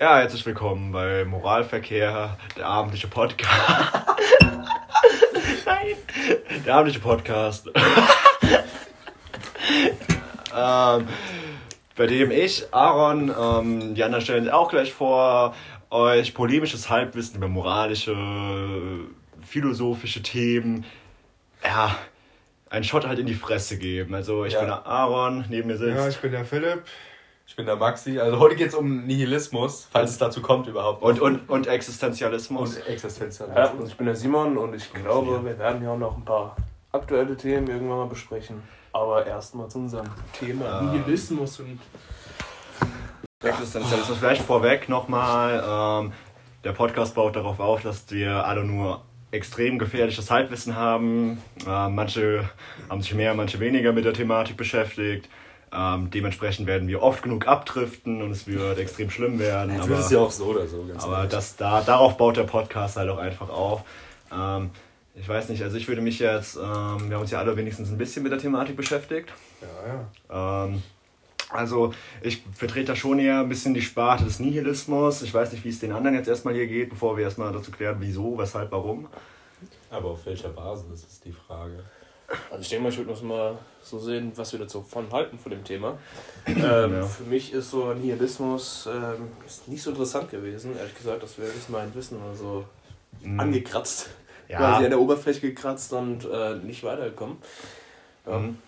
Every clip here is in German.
Ja, herzlich willkommen bei Moralverkehr, der abendliche Podcast. Nein, der abendliche Podcast. ähm, bei dem ich, Aaron, ähm, die anderen stellen sich auch gleich vor, euch polemisches Halbwissen über moralische, philosophische Themen, ja, einen Shot halt in die Fresse geben. Also ich Ja. bin der Aaron, neben mir sitzt. Ja, ich bin der Philipp. Ich bin der Maxi. Also heute geht es um Nihilismus, falls es dazu kommt überhaupt. Und, und, und Existenzialismus. und Existenzialismus. Ja, und ich bin der Simon und ich glaube, wir werden ja auch noch ein paar aktuelle Themen irgendwann mal besprechen. Aber erstmal zu unserem Thema Nihilismus und Existenzialismus. Vielleicht vorweg nochmal, ähm, der Podcast baut darauf auf, dass wir alle nur extrem gefährliches Halbwissen haben. Ähm, manche haben sich mehr, manche weniger mit der Thematik beschäftigt. Ähm, dementsprechend werden wir oft genug abdriften und es wird extrem schlimm werden. Jetzt aber ist es ja auch so oder so. Aber ehrlich. das, da, darauf baut der Podcast halt auch einfach auf. Ähm, ich weiß nicht, also ich würde mich jetzt, ähm, wir haben uns ja alle wenigstens ein bisschen mit der Thematik beschäftigt. Ja, ja. Ähm, also ich vertrete da schon eher ein bisschen die Sparte des Nihilismus. Ich weiß nicht, wie es den anderen jetzt erstmal hier geht, bevor wir erstmal dazu klären, wieso, weshalb, warum. Aber auf welcher Basis ist die Frage? Also ich denke mal, ich würde uns mal so sehen, was wir dazu von halten von dem Thema. Ähm, Ja. Für mich ist so Nihilismus ähm, ist nicht so interessant gewesen, ehrlich gesagt, dass wir ist mein Wissen mal so Mhm. angekratzt, Ja. quasi an der Oberfläche gekratzt und äh, nicht weitergekommen. Ja. Mhm.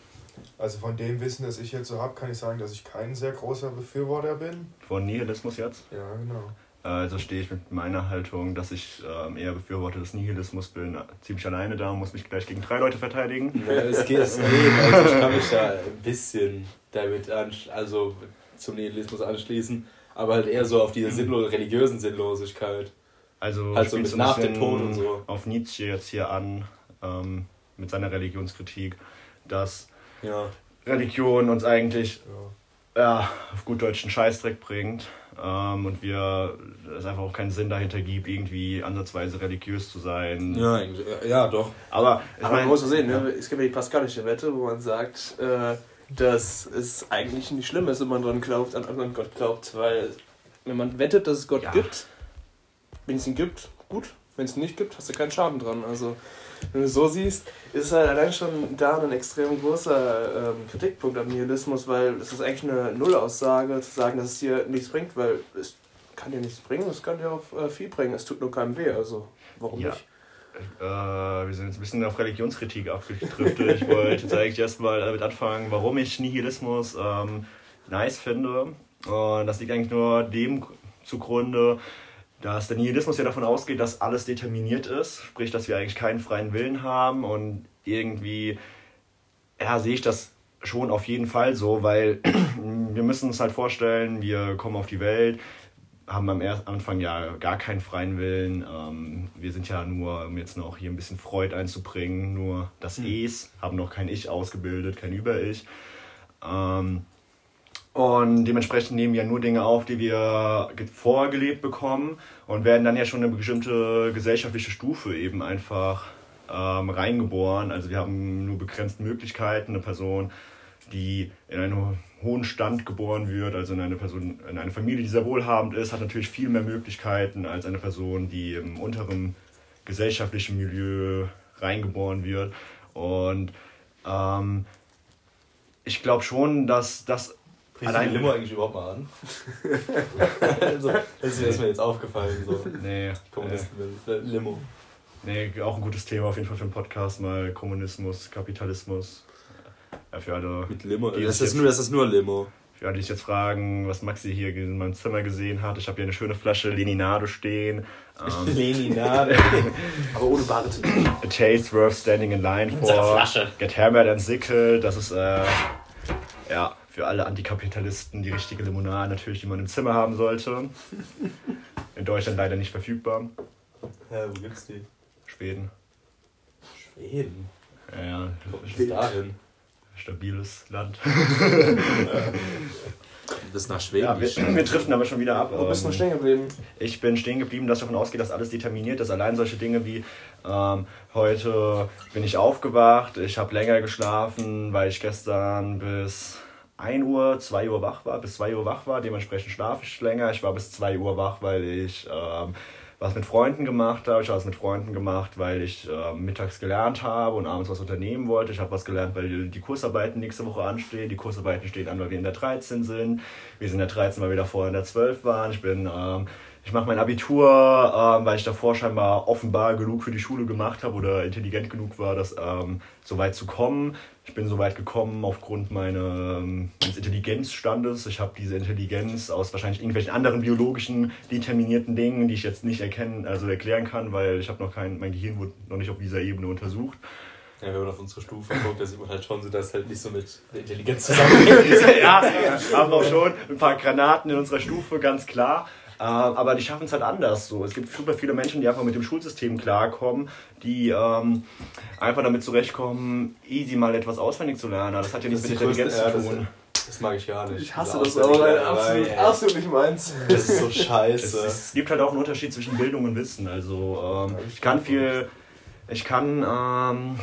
Also von dem Wissen, das ich jetzt so habe, kann ich sagen, dass ich kein sehr großer Befürworter bin. Von Nihilismus jetzt. Ja, genau. Also stehe ich mit meiner Haltung, dass ich ähm, eher Befürworter des Nihilismus bin, ziemlich alleine da und muss mich gleich gegen drei Leute verteidigen. Ja, es geht, es geht. Also ich kann mich da ein bisschen damit also zum Nihilismus anschließen, aber halt eher so auf diese sinnlo religiösen Sinnlosigkeit. Also Also mit nach dem Tod und so. auf Nietzsche jetzt hier an, ähm, mit seiner Religionskritik, dass Ja. Religion uns eigentlich Ja. ja, auf gut deutschen Scheißdreck bringt ähm, und wir es einfach auch keinen Sinn dahinter gibt, irgendwie ansatzweise religiös zu sein. Ja, eigentlich- ja, doch. Aber Aber man muss so sehen, ja. ne? es gibt ja die paskalische Wette, wo man sagt, äh, dass es eigentlich nicht schlimm ist, wenn man dran glaubt, an, an Gott glaubt, weil wenn man wettet, dass es Gott Ja. gibt, wenn es ihn gibt, gut, wenn es ihn nicht gibt, hast du keinen Schaden dran. Also wenn du es so siehst, ist halt allein schon da ein extrem großer ähm, Kritikpunkt am Nihilismus, weil es ist eigentlich eine Nullaussage zu sagen, dass es dir nichts bringt, weil es kann dir nichts bringen, es kann dir auch äh, viel bringen, es tut nur keinem weh, also warum Ja. nicht? Äh, wir sind jetzt ein bisschen auf Religionskritik abgedriftet. Ich wollte jetzt eigentlich erstmal damit anfangen, warum ich Nihilismus ähm, nice finde. Und das liegt eigentlich nur dem zugrunde, dass der Nihilismus ja davon ausgeht, dass alles determiniert ist. Sprich, dass wir eigentlich keinen freien Willen haben. Und irgendwie, ja, sehe ich das schon auf jeden Fall so, weil wir müssen uns halt vorstellen, wir kommen auf die Welt, haben am ersten Anfang ja gar keinen freien Willen. Ähm, wir sind ja nur, um jetzt noch hier ein bisschen Freud einzubringen, nur das Es, haben noch kein Ich ausgebildet, kein Über-Ich. Ähm, und dementsprechend nehmen wir nur Dinge auf, die wir ge- vorgelebt bekommen und werden dann ja schon eine bestimmte gesellschaftliche Stufe eben einfach ähm, reingeboren. Also wir haben nur begrenzte Möglichkeiten. Eine Person, die in einen hohen Stand geboren wird, also in eine Person, in eine Familie, die sehr wohlhabend ist, hat natürlich viel mehr Möglichkeiten als eine Person, die im unteren gesellschaftlichen Milieu reingeboren wird. Und ähm, ich glaube schon, dass das Du die Limo eigentlich überhaupt mal an? also, das ist mir- jetzt aufgefallen, so. Nee, äh, Kommunisten Limo. nee, auch ein gutes Thema auf jeden Fall für einen Podcast, mal Kommunismus, Kapitalismus. Ja, für alle, Mit Limo. Die Das ist jetzt- nur, das ist nur Limo. für alle, die sich jetzt fragen, was Maxi hier in meinem Zimmer gesehen hat. Ich habe hier eine schöne Flasche Leninade stehen. Ähm, Leninade. Aber ohne Bart. A taste worth standing in line for. Flasche. Get hammered and sickle. Das ist äh, ja für alle Antikapitalisten die richtige Limonade natürlich, die man im Zimmer haben sollte. In Deutschland leider nicht verfügbar. ja, wo gibt's die? Schweden. Schweden. Ja, ja, ist dahin? stabiles Land. Das nach Schweden. Ja, wir, wir driften aber schon wieder ab. Wo bist du Ähm, noch stehen geblieben? Ich bin stehen geblieben, dass davon ausgeht, dass alles determiniert ist. Allein solche Dinge wie ähm, heute bin ich aufgewacht, ich habe länger geschlafen, weil ich gestern bis 1 Uhr, 2 Uhr wach war, bis 2 Uhr wach war. Dementsprechend schlafe ich länger. Ich war bis 2 Uhr wach, weil ich ähm, was mit Freunden gemacht habe. Ich habe was mit Freunden gemacht, weil ich äh, mittags gelernt habe und abends was unternehmen wollte. Ich habe was gelernt, weil die Kursarbeiten nächste Woche anstehen. Die Kursarbeiten stehen an, weil wir in der 13 sind. Wir sind in der 13, weil wir davor in der 12 waren. Ich bin... Ähm, ich mache mein Abitur, ähm, weil ich davor scheinbar offenbar genug für die Schule gemacht habe oder intelligent genug war, das ähm, so weit zu kommen. Ich bin so weit gekommen aufgrund meine, ähm, meines Intelligenzstandes. Ich habe diese Intelligenz aus wahrscheinlich irgendwelchen anderen biologischen determinierten Dingen, die ich jetzt nicht erkennen, also erklären kann, weil ich habe noch kein, mein Gehirn wurde noch nicht auf dieser Ebene untersucht. Ja, wenn man auf unsere Stufe guckt, da sieht man halt schon so, dass halt nicht so mit der Intelligenz zusammenhängt. ja, wir haben auch schon ein paar Granaten in unserer Stufe, ganz klar. Äh, aber die schaffen es halt anders so. Es gibt super viele Menschen, die einfach mit dem Schulsystem klarkommen, die ähm, einfach damit zurechtkommen, easy mal etwas auswendig zu lernen. Das hat ja nichts mit Intelligenz zu tun. Das mag ich gar nicht. Ich hasse das auch, weil absolut, absolut nicht meins. Das ist so Es, scheiße. es gibt halt auch einen Unterschied zwischen Bildung und Wissen. Also ähm, ich kann viel, ich kann, ähm,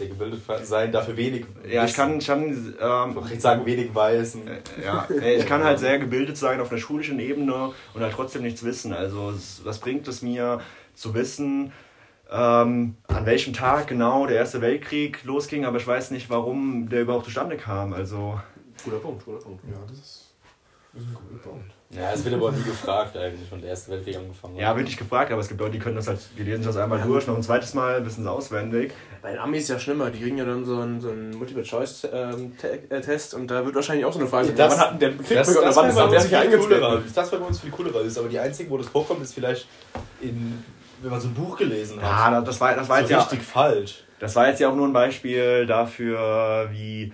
Sehr gebildet sein, dafür wenig. ja, ich kann, ich kann Ich ähm, wollte nicht sagen, wenig weißen. Ja, ich kann halt sehr gebildet sein auf einer schulischen Ebene und halt trotzdem nichts wissen. Also was bringt es mir zu wissen, ähm, an welchem Tag genau der Erste Weltkrieg losging, aber ich weiß nicht, warum der überhaupt zustande kam. Also Guter Punkt, guter Punkt. Ja, das ist, das ist ein guter Punkt. Ja, es wird aber nie gefragt eigentlich, wann der Erste Weltkrieg angefangen hat. ja, wird nicht gefragt, aber es gibt Leute, die können das halt, die lesen das einmal Ja. durch, noch ein zweites Mal, wissen es auswendig. Bei den Amis ist ja schlimmer, die kriegen ja dann so einen, so einen Multiple-Choice-Test und da wird wahrscheinlich auch so eine Frage das- wann hat denn der Krieg Das, das Wann ist der uns sich eingetreten? Das wäre bei uns viel coolerer. ist aber die einzige, wo das vorkommt, ist vielleicht in, wenn man so ein Buch gelesen hat. Ja, das war, das war so jetzt ja, richtig falsch. Das war jetzt ja auch nur ein Beispiel dafür, wie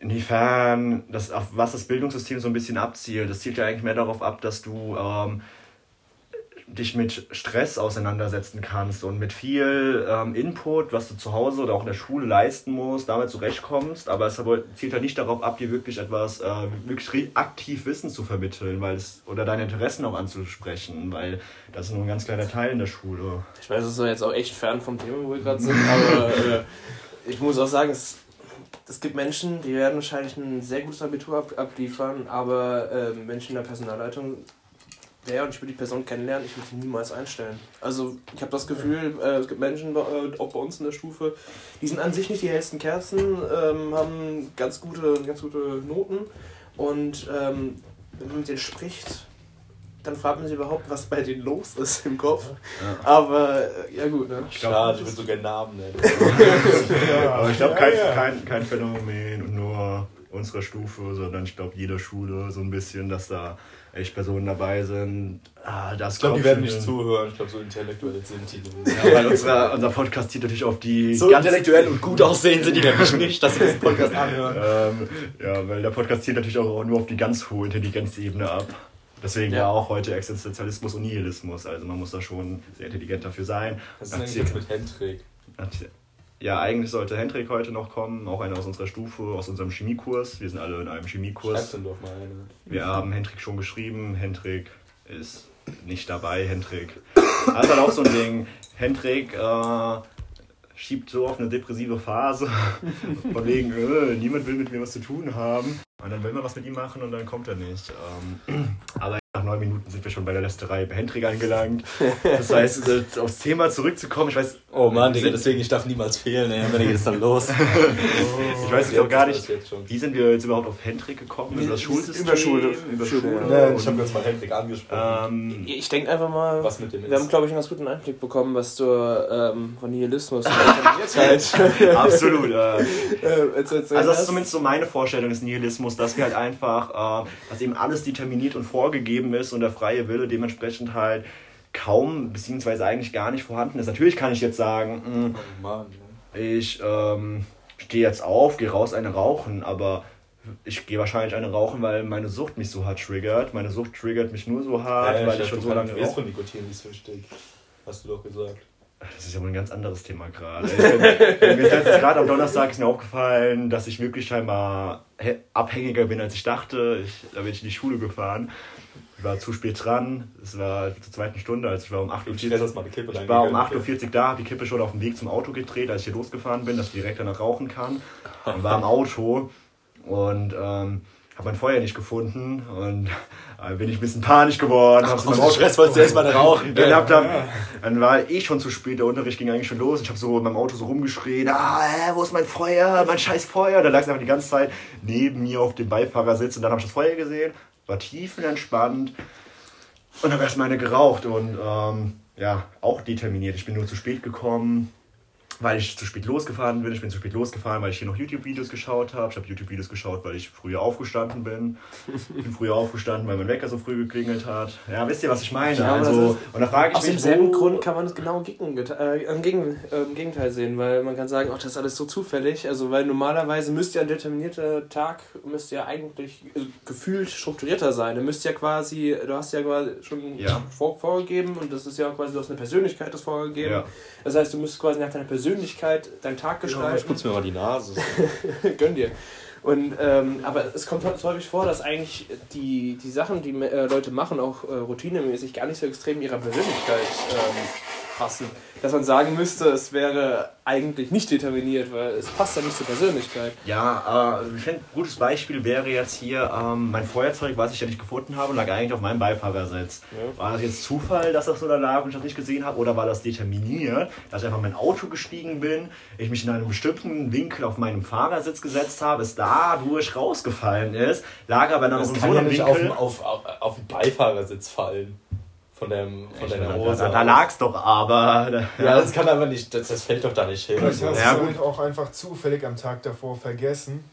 inwiefern das, auf was das Bildungssystem so ein bisschen abzielt. Das zielt ja eigentlich mehr darauf ab, dass du ähm, dich mit Stress auseinandersetzen kannst und mit viel ähm, Input, was du zu Hause oder auch in der Schule leisten musst, damit zurechtkommst. Aber es zielt halt nicht darauf ab, dir wirklich etwas, äh, wirklich aktiv Wissen zu vermitteln, weil es oder deine Interessen auch anzusprechen, weil das ist nur ein ganz kleiner Teil in der Schule. Ich weiß, es ist jetzt auch echt fern vom Thema, wo wir gerade sind, aber äh, ich muss auch sagen, es, es gibt Menschen, die werden wahrscheinlich ein sehr gutes Abitur ab, abliefern, aber äh, Menschen in der Personalleitung, der und ich würde die Person kennenlernen, ich würde sie niemals einstellen. Also ich habe das Gefühl, äh, es gibt Menschen, äh, auch bei uns in der Stufe, die sind an sich nicht die hellsten Kerzen, ähm, haben ganz gute, ganz gute Noten und ähm, wenn man mit denen spricht, dann fragt man sich überhaupt, was bei denen los ist im Kopf. Ja. Aber äh, ja gut, ne? Schade, ich würde so gerne Namen nennen. Aber ich glaube, Ja, kein, ja. Kein, kein Phänomen und nur unserer Stufe, sondern ich glaube, jeder Schule so ein bisschen, dass da echt Personen dabei sind. Ah, das Ich glaube, die werden nicht zuhören. Ich glaube, so intellektuell sind die. Ja, weil unser, unser Podcast zieht natürlich auf die So intellektuell und gut aussehen sind die nämlich nicht, dass sie diesen Podcast anhören. Ähm, ja, weil der Podcast zielt natürlich auch nur auf die ganz hohe Intelligenzebene ab. Deswegen Ja. ja auch heute Existenzialismus und Nihilismus. Also man muss da schon sehr intelligent dafür sein. Was ist eigentlich jetzt mit Hendrik? Ja, eigentlich sollte Hendrik heute noch kommen, auch einer aus unserer Stufe, aus unserem Chemiekurs. Wir sind alle in einem Schreib Chemiekurs. dann doch mal eine. Wir haben Hendrik schon geschrieben. Hendrik ist nicht dabei. Hendrik. Ist halt auch so ein Ding. Hendrik äh, schiebt so auf eine depressive Phase. Von wegen, äh, niemand will mit mir was zu tun haben. Und dann will man was mit ihm machen und dann kommt er nicht. Ähm, aber nach neun Minuten sind wir schon bei der Lästerei bei Hendrik angelangt. Das heißt, äh, aufs Thema zurückzukommen, ich weiß, Oh Mann, Digga, deswegen, ich darf niemals fehlen, ey. Wenn geht es dann los. ich weiß jetzt auch gar nicht, wie sind wir jetzt überhaupt auf Hendrik gekommen? Über das Schulsystem? Über Schule. Über Schule, ja. Ich habe jetzt mal Hendrik angesprochen. Ähm, Ich denke einfach mal, was mit dem wir haben, ist. glaube ich, einen ganz guten Einblick bekommen, was du ähm, von Nihilismus halt, absolut. Äh, äh, Also das ist zumindest so meine Vorstellung des Nihilismus, dass wir halt einfach, äh, dass eben alles determiniert und vorgegeben ist und der freie Wille dementsprechend halt kaum beziehungsweise eigentlich gar nicht vorhanden ist. Natürlich kann ich jetzt sagen, hm, Oh Mann, ja. ich ähm, stehe jetzt auf, gehe raus eine rauchen, aber ich gehe wahrscheinlich eine rauchen, weil meine Sucht mich so hart triggert. Meine Sucht triggert mich nur so hart, Ja, weil ich schon dachte, so du lange rauche. von Nikotin nicht süchtig. Hast du doch gesagt. Das ist ja wohl ein ganz anderes Thema gerade. Ich Mir ist gerade am Donnerstag ist mir aufgefallen, dass ich wirklich scheinbar he- abhängiger bin, als ich dachte. Ich, da bin ich in die Schule gefahren. Ich war zu spät dran. Es war zur zweiten Stunde, also ich war um Du 48 stellst das mal eine Kippe ich war um reingegönnt. 8.40 Uhr da, habe die Kippe schon auf dem Weg zum Auto gedreht, als ich hier losgefahren bin, dass ich direkt danach rauchen kann. Und war im Auto und ähm, habe mein Feuer nicht gefunden und äh, bin ich ein bisschen panisch geworden. Ach, aus dem Stress wolltest du erstmal rauchen. Dann, hab dann, dann war eh schon zu spät, der Unterricht ging eigentlich schon los. Ich habe so in meinem Auto so rumgeschrien, ah, äh, wo ist mein Feuer, mein scheiß Feuer. Da lag es einfach die ganze Zeit neben mir auf dem Beifahrersitz und dann habe ich das Feuer gesehen, war tiefenentspannt und habe erstmal eine geraucht und ähm, ja, auch determiniert. Ich bin nur zu spät gekommen weil ich zu spät losgefahren bin. Ich bin zu spät losgefahren, weil ich hier noch YouTube-Videos geschaut habe. Ich habe YouTube-Videos geschaut, weil ich früher aufgestanden bin. Ich bin früher aufgestanden, weil mein Wecker so früh geklingelt hat. Ja, wisst ihr, was ich meine? Ja, also, und da frage ich Aus mich, demselben wo- Grund kann man es genau gegen, äh, im, Gegen, äh, im Gegenteil sehen, weil man kann sagen, ach, das ist alles so zufällig. Also, weil normalerweise müsste ja ein determinierter Tag müsste ja eigentlich äh, gefühlt strukturierter sein. Du müsst ja quasi, du hast ja quasi schon Ja. vor, vorgegeben und das ist ja quasi, du hast eine Persönlichkeit das vorgegeben. Ja. Das heißt, du musst quasi nach deiner Persönlichkeit deinen Tag Ich gestalten. putze mir mal die Nase. Gönn dir. Und, ähm, aber es kommt häufig vor, dass eigentlich die, die Sachen, die äh, Leute machen, auch äh, routinemäßig, gar nicht so extrem ihrer Persönlichkeit ähm, passen. Dass man sagen müsste, es wäre eigentlich nicht determiniert, weil es passt ja nicht zur Persönlichkeit. Ja, äh, ich finde, ein gutes Beispiel wäre jetzt hier ähm, mein Feuerzeug, was ich ja nicht gefunden habe, lag eigentlich auf meinem Beifahrersitz. Ja. War das jetzt Zufall, dass das so da lag und ich das nicht gesehen habe? Oder war das determiniert, dass ich einfach in mein Auto gestiegen bin, ich mich in einem bestimmten Winkel auf meinem Fahrersitz gesetzt habe, es dadurch rausgefallen ist, lag aber dann Das in kann so ja einem nicht auf, Winkel. auf, auf, auf den Beifahrersitz fallen. Von, dem, von Ich- deiner da, Hose. da, da lag's doch aber. Ja, das kann aber nicht, das, das fällt doch da nicht hin. Vielleicht hast Ja, du es auch einfach zufällig am Tag davor vergessen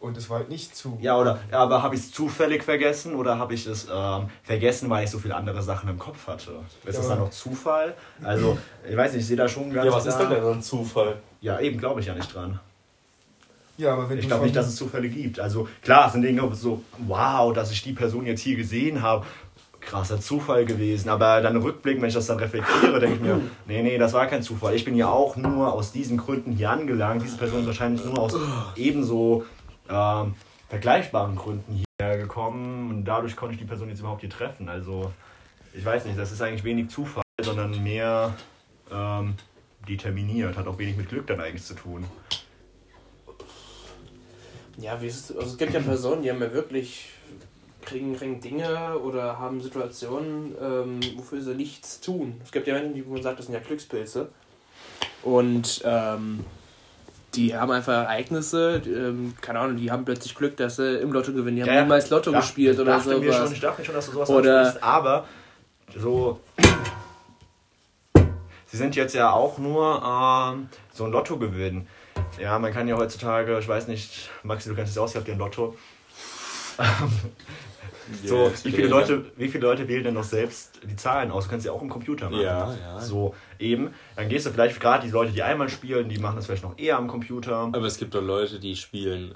und es war halt nicht zu. Ja, oder ja, aber habe ich es zufällig vergessen oder habe ich es ähm, vergessen, weil ich so viele andere Sachen im Kopf hatte? Ist das Ja. dann noch Zufall? Also, ich weiß nicht, ich sehe da schon ganz Ja, was ist klar- denn denn so ein Zufall? Ja, eben glaube ich ja nicht dran. Ja, aber wenn Ich glaube nicht, dass es Zufälle gibt. Also klar, es sind Dinge so, wow, dass ich die Person jetzt hier gesehen habe. Krasser Zufall gewesen. Aber dann rückblickend, wenn ich das dann reflektiere, denke ich mir, nee, nee, das war kein Zufall. Ich bin ja auch nur aus diesen Gründen hier angelangt. Diese Person ist wahrscheinlich nur aus ebenso ähm, vergleichbaren Gründen hierher gekommen. Und dadurch konnte ich die Person jetzt überhaupt hier treffen. Also, ich weiß nicht, das ist eigentlich wenig Zufall, sondern mehr ähm, determiniert. Hat auch wenig mit Glück dann eigentlich zu tun. Ja, wie es, also es gibt ja Personen, die haben ja wirklich, kriegen, kriegen Dinge oder haben Situationen, ähm, wofür sie nichts tun. Es gibt ja Menschen, die wo man sagt, das sind ja Glückspilze. Und ähm, die haben einfach Ereignisse, die, ähm, keine Ahnung, die haben plötzlich Glück, dass sie im Lotto gewinnen. Die haben Ja, niemals Lotto Ja, gespielt oder schon, sowas. ich dachte mir schon, dass du sowas Oder- aber so. Sie sind jetzt ja auch nur ähm, so ein Lottogewinn. Ja, man kann ja heutzutage, ich weiß nicht, Maxi, du kennst es aus, ihr habt ja ein Lotto. So, wie viele. Leute, wie viele Leute wählen denn noch selbst die Zahlen aus? Du kannst ja auch im Computer machen. Ja, ja. So, eben. Dann gehst du vielleicht gerade die Leute, die einmal spielen, die machen das vielleicht noch eher am Computer. Aber es gibt doch Leute, die spielen,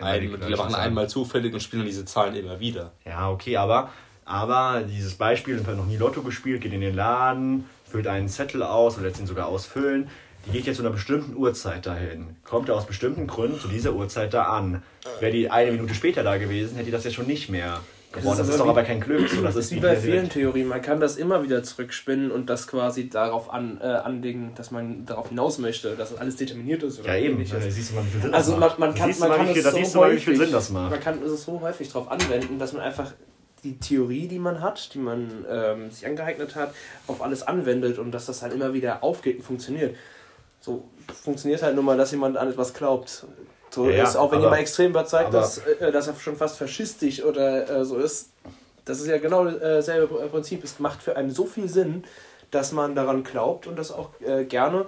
ein, die machen Zahlen. einmal zufällig und spielen diese Zahlen immer wieder. Ja, okay, aber, aber dieses Beispiel, hat noch nie Lotto gespielt, geht in den Laden, füllt einen Zettel aus oder lässt ihn sogar ausfüllen. Die geht jetzt zu einer bestimmten Uhrzeit dahin. Kommt aus bestimmten Gründen zu dieser Uhrzeit da an. Wäre die eine Minute später da gewesen, hätte die das ja schon nicht mehr gewonnen. Das ist doch aber kein Glück. So, das ist wie bei vielen Theorien. Man kann das immer wieder zurückspinnen und das quasi darauf an, äh, anlegen, dass man darauf hinaus möchte, dass alles determiniert ist oder Ja, eben. ähnliches. Da siehst du mal, wie viel Sinn Also man, kann, man viel, es so viel häufig- Sinn das macht. Man kann es so häufig darauf anwenden, dass man einfach die Theorie, die man hat, die man ähm, sich angeeignet hat, auf alles anwendet und dass das halt immer wieder aufgeht und funktioniert. So funktioniert halt nur mal, dass jemand an etwas glaubt. So Ja, ist, auch wenn aber- jemand extrem überzeugt aber- ist, äh, dass er schon fast faschistisch oder äh, so ist. Das ist ja genau dasselbe Prinzip. Es macht für einen so viel Sinn, dass man daran glaubt und das auch äh, gerne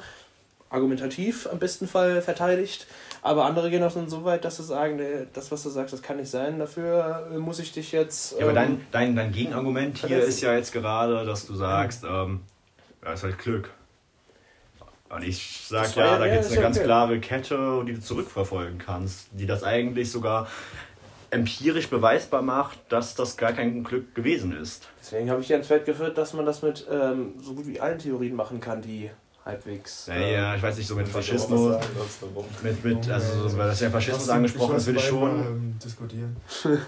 argumentativ am besten Fall verteidigt. Aber andere gehen auch dann so weit, dass sie sagen, das, was du sagst, das kann nicht sein. Dafür äh, muss ich dich jetzt. Ja, aber ähm, dein, dein, dein Gegenargument hier ist ja jetzt gerade, dass du sagst, ähm, ja, ist halt Glück. Und ich sag ja, ja- da ja, gibt es eine ja ganz okay. klare Kette, die du zurückverfolgen kannst, die das eigentlich sogar empirisch beweisbar macht, dass das gar kein Glück gewesen ist. Deswegen habe ich dir ins Feld geführt, dass man das mit ähm, so gut wie allen Theorien machen kann, die halbwegs. Ja, äh, ja, ich weiß nicht, so mit Faschismus, sagen, mit, mit, also, weil das ja Faschismus angesprochen ist, würde ich schon. mal, ähm, diskutieren.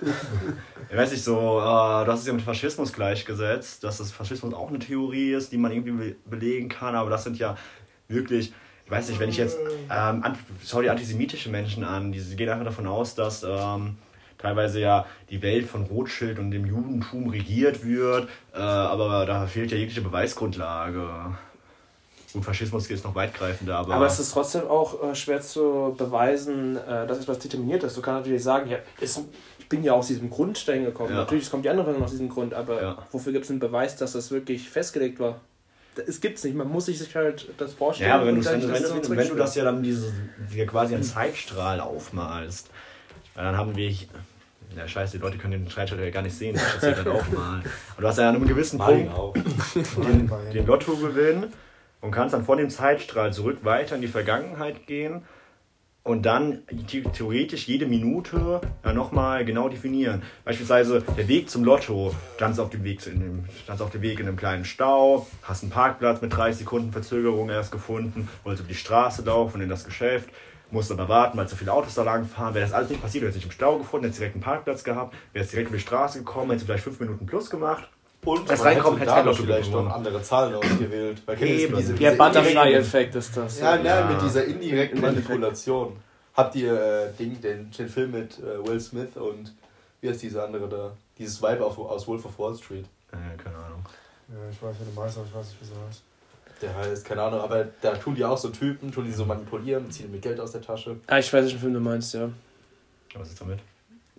Ich weiß nicht, so, äh, du hast es ja mit Faschismus gleichgesetzt, dass das Faschismus auch eine Theorie ist, die man irgendwie be belegen kann, aber das sind ja wirklich, ich weiß nicht, wenn ich jetzt, ähm, schau dir antisemitische Menschen an, die, die gehen einfach davon aus, dass, ähm, teilweise ja die Welt von Rothschild und dem Judentum regiert wird, äh, aber da fehlt ja jegliche Beweisgrundlage. Gut, Faschismus ist noch weitgreifender, aber. Aber es ist trotzdem auch äh, schwer zu beweisen, äh, dass etwas determiniert ist. Du kannst natürlich sagen, ja, ist, ich bin ja aus diesem Grund dahin gekommen. Ja. Natürlich kommt die andere Person aus diesem Grund, aber Ja. wofür gibt es einen Beweis, dass das wirklich festgelegt war? Es gibt's nicht. Man muss sich halt das vorstellen. Ja, aber wenn, dann wenn, das du, so wenn, du, wenn du das ja dann diese, dir quasi einen Zeitstrahl aufmalst, dann haben wir. Ja, scheiße, die Leute können den Zeitstrahl ja gar nicht sehen, das hier gerade aufmalen. Und du hast ja an einem gewissen Punkt auch. den, den Lottogewinn und kannst dann von dem Zeitstrahl zurück weiter in die Vergangenheit gehen und dann the- theoretisch jede Minute ja, nochmal genau definieren. Beispielsweise der Weg zum Lotto, standst auf dem Weg zu- in Weg in einem kleinen Stau, hast einen Parkplatz mit 30 Sekunden Verzögerung erst gefunden, wolltest über die Straße laufen in das Geschäft, musst aber warten, weil so viele Autos da lang fahren. Wäre das alles nicht passiert, du hättest dich im Stau gefunden, hättest direkt einen Parkplatz gehabt, wärst direkt über die Straße gekommen, hättest vielleicht fünf Minuten plus gemacht. Und Das reinkommen, hätte hätte Lotto vielleicht noch andere Zahlen ausgewählt. Weil Eben. diese, Der Butterfly-Effekt ist das. Ja, Ja. mit dieser indirekten. Manipulation. Habt ihr äh, Ding, den, den Film mit äh, Will Smith und wie heißt diese andere da? Dieses Vibe auf, aus Wolf of Wall Street. Äh, keine Ahnung. Ja, ich weiß, wie du meinst, aber ich weiß nicht, wie sie heißt. Der heißt, keine Ahnung, aber da tun die auch so Typen, tun die so manipulieren, ziehen mit Geld aus der Tasche. Ah, ich weiß, welchen Film du meinst, ja. Was ist damit?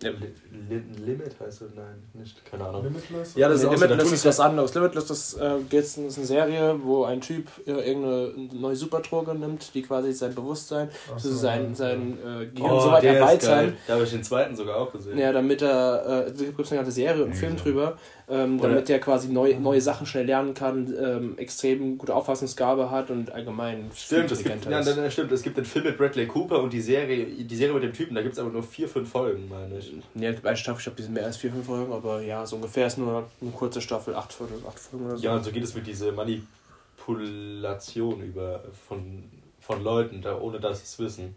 Limit heißt er? Nein, nicht, keine Ahnung. Limitless? Ja, das ist Nee, Limitless ist was anderes. Limitless das, äh, geht's, ist eine Serie, wo ein Typ äh, irgendeine neue Superdroge nimmt, die quasi sein Bewusstsein, Ach also so, sein, sein äh, Gehirn Oh, so weit der ist erweitern. geil. Da habe ich den zweiten sogar auch gesehen. Ja, damit er, äh, da gibt es eine ganze Serie und einen Film drüber, ähm, damit er quasi neu, neue Sachen schnell lernen kann, ähm, extrem gute Auffassungsgabe hat und allgemein viel Stimmt, es gibt, ja, stimmt, es gibt den Film mit Bradley Cooper und die Serie, die Serie mit dem Typen, da gibt es aber nur vier, fünf Folgen, meine ich. Ja, es gibt eine Staffel, ich glaube, die sind mehr als vier, fünf Folgen, aber ja, so ungefähr ist nur eine kurze Staffel, acht Folgen, acht Folgen oder so. Ja, und so geht es mit dieser Manipulation über von, von Leuten, da, ohne dass sie es wissen.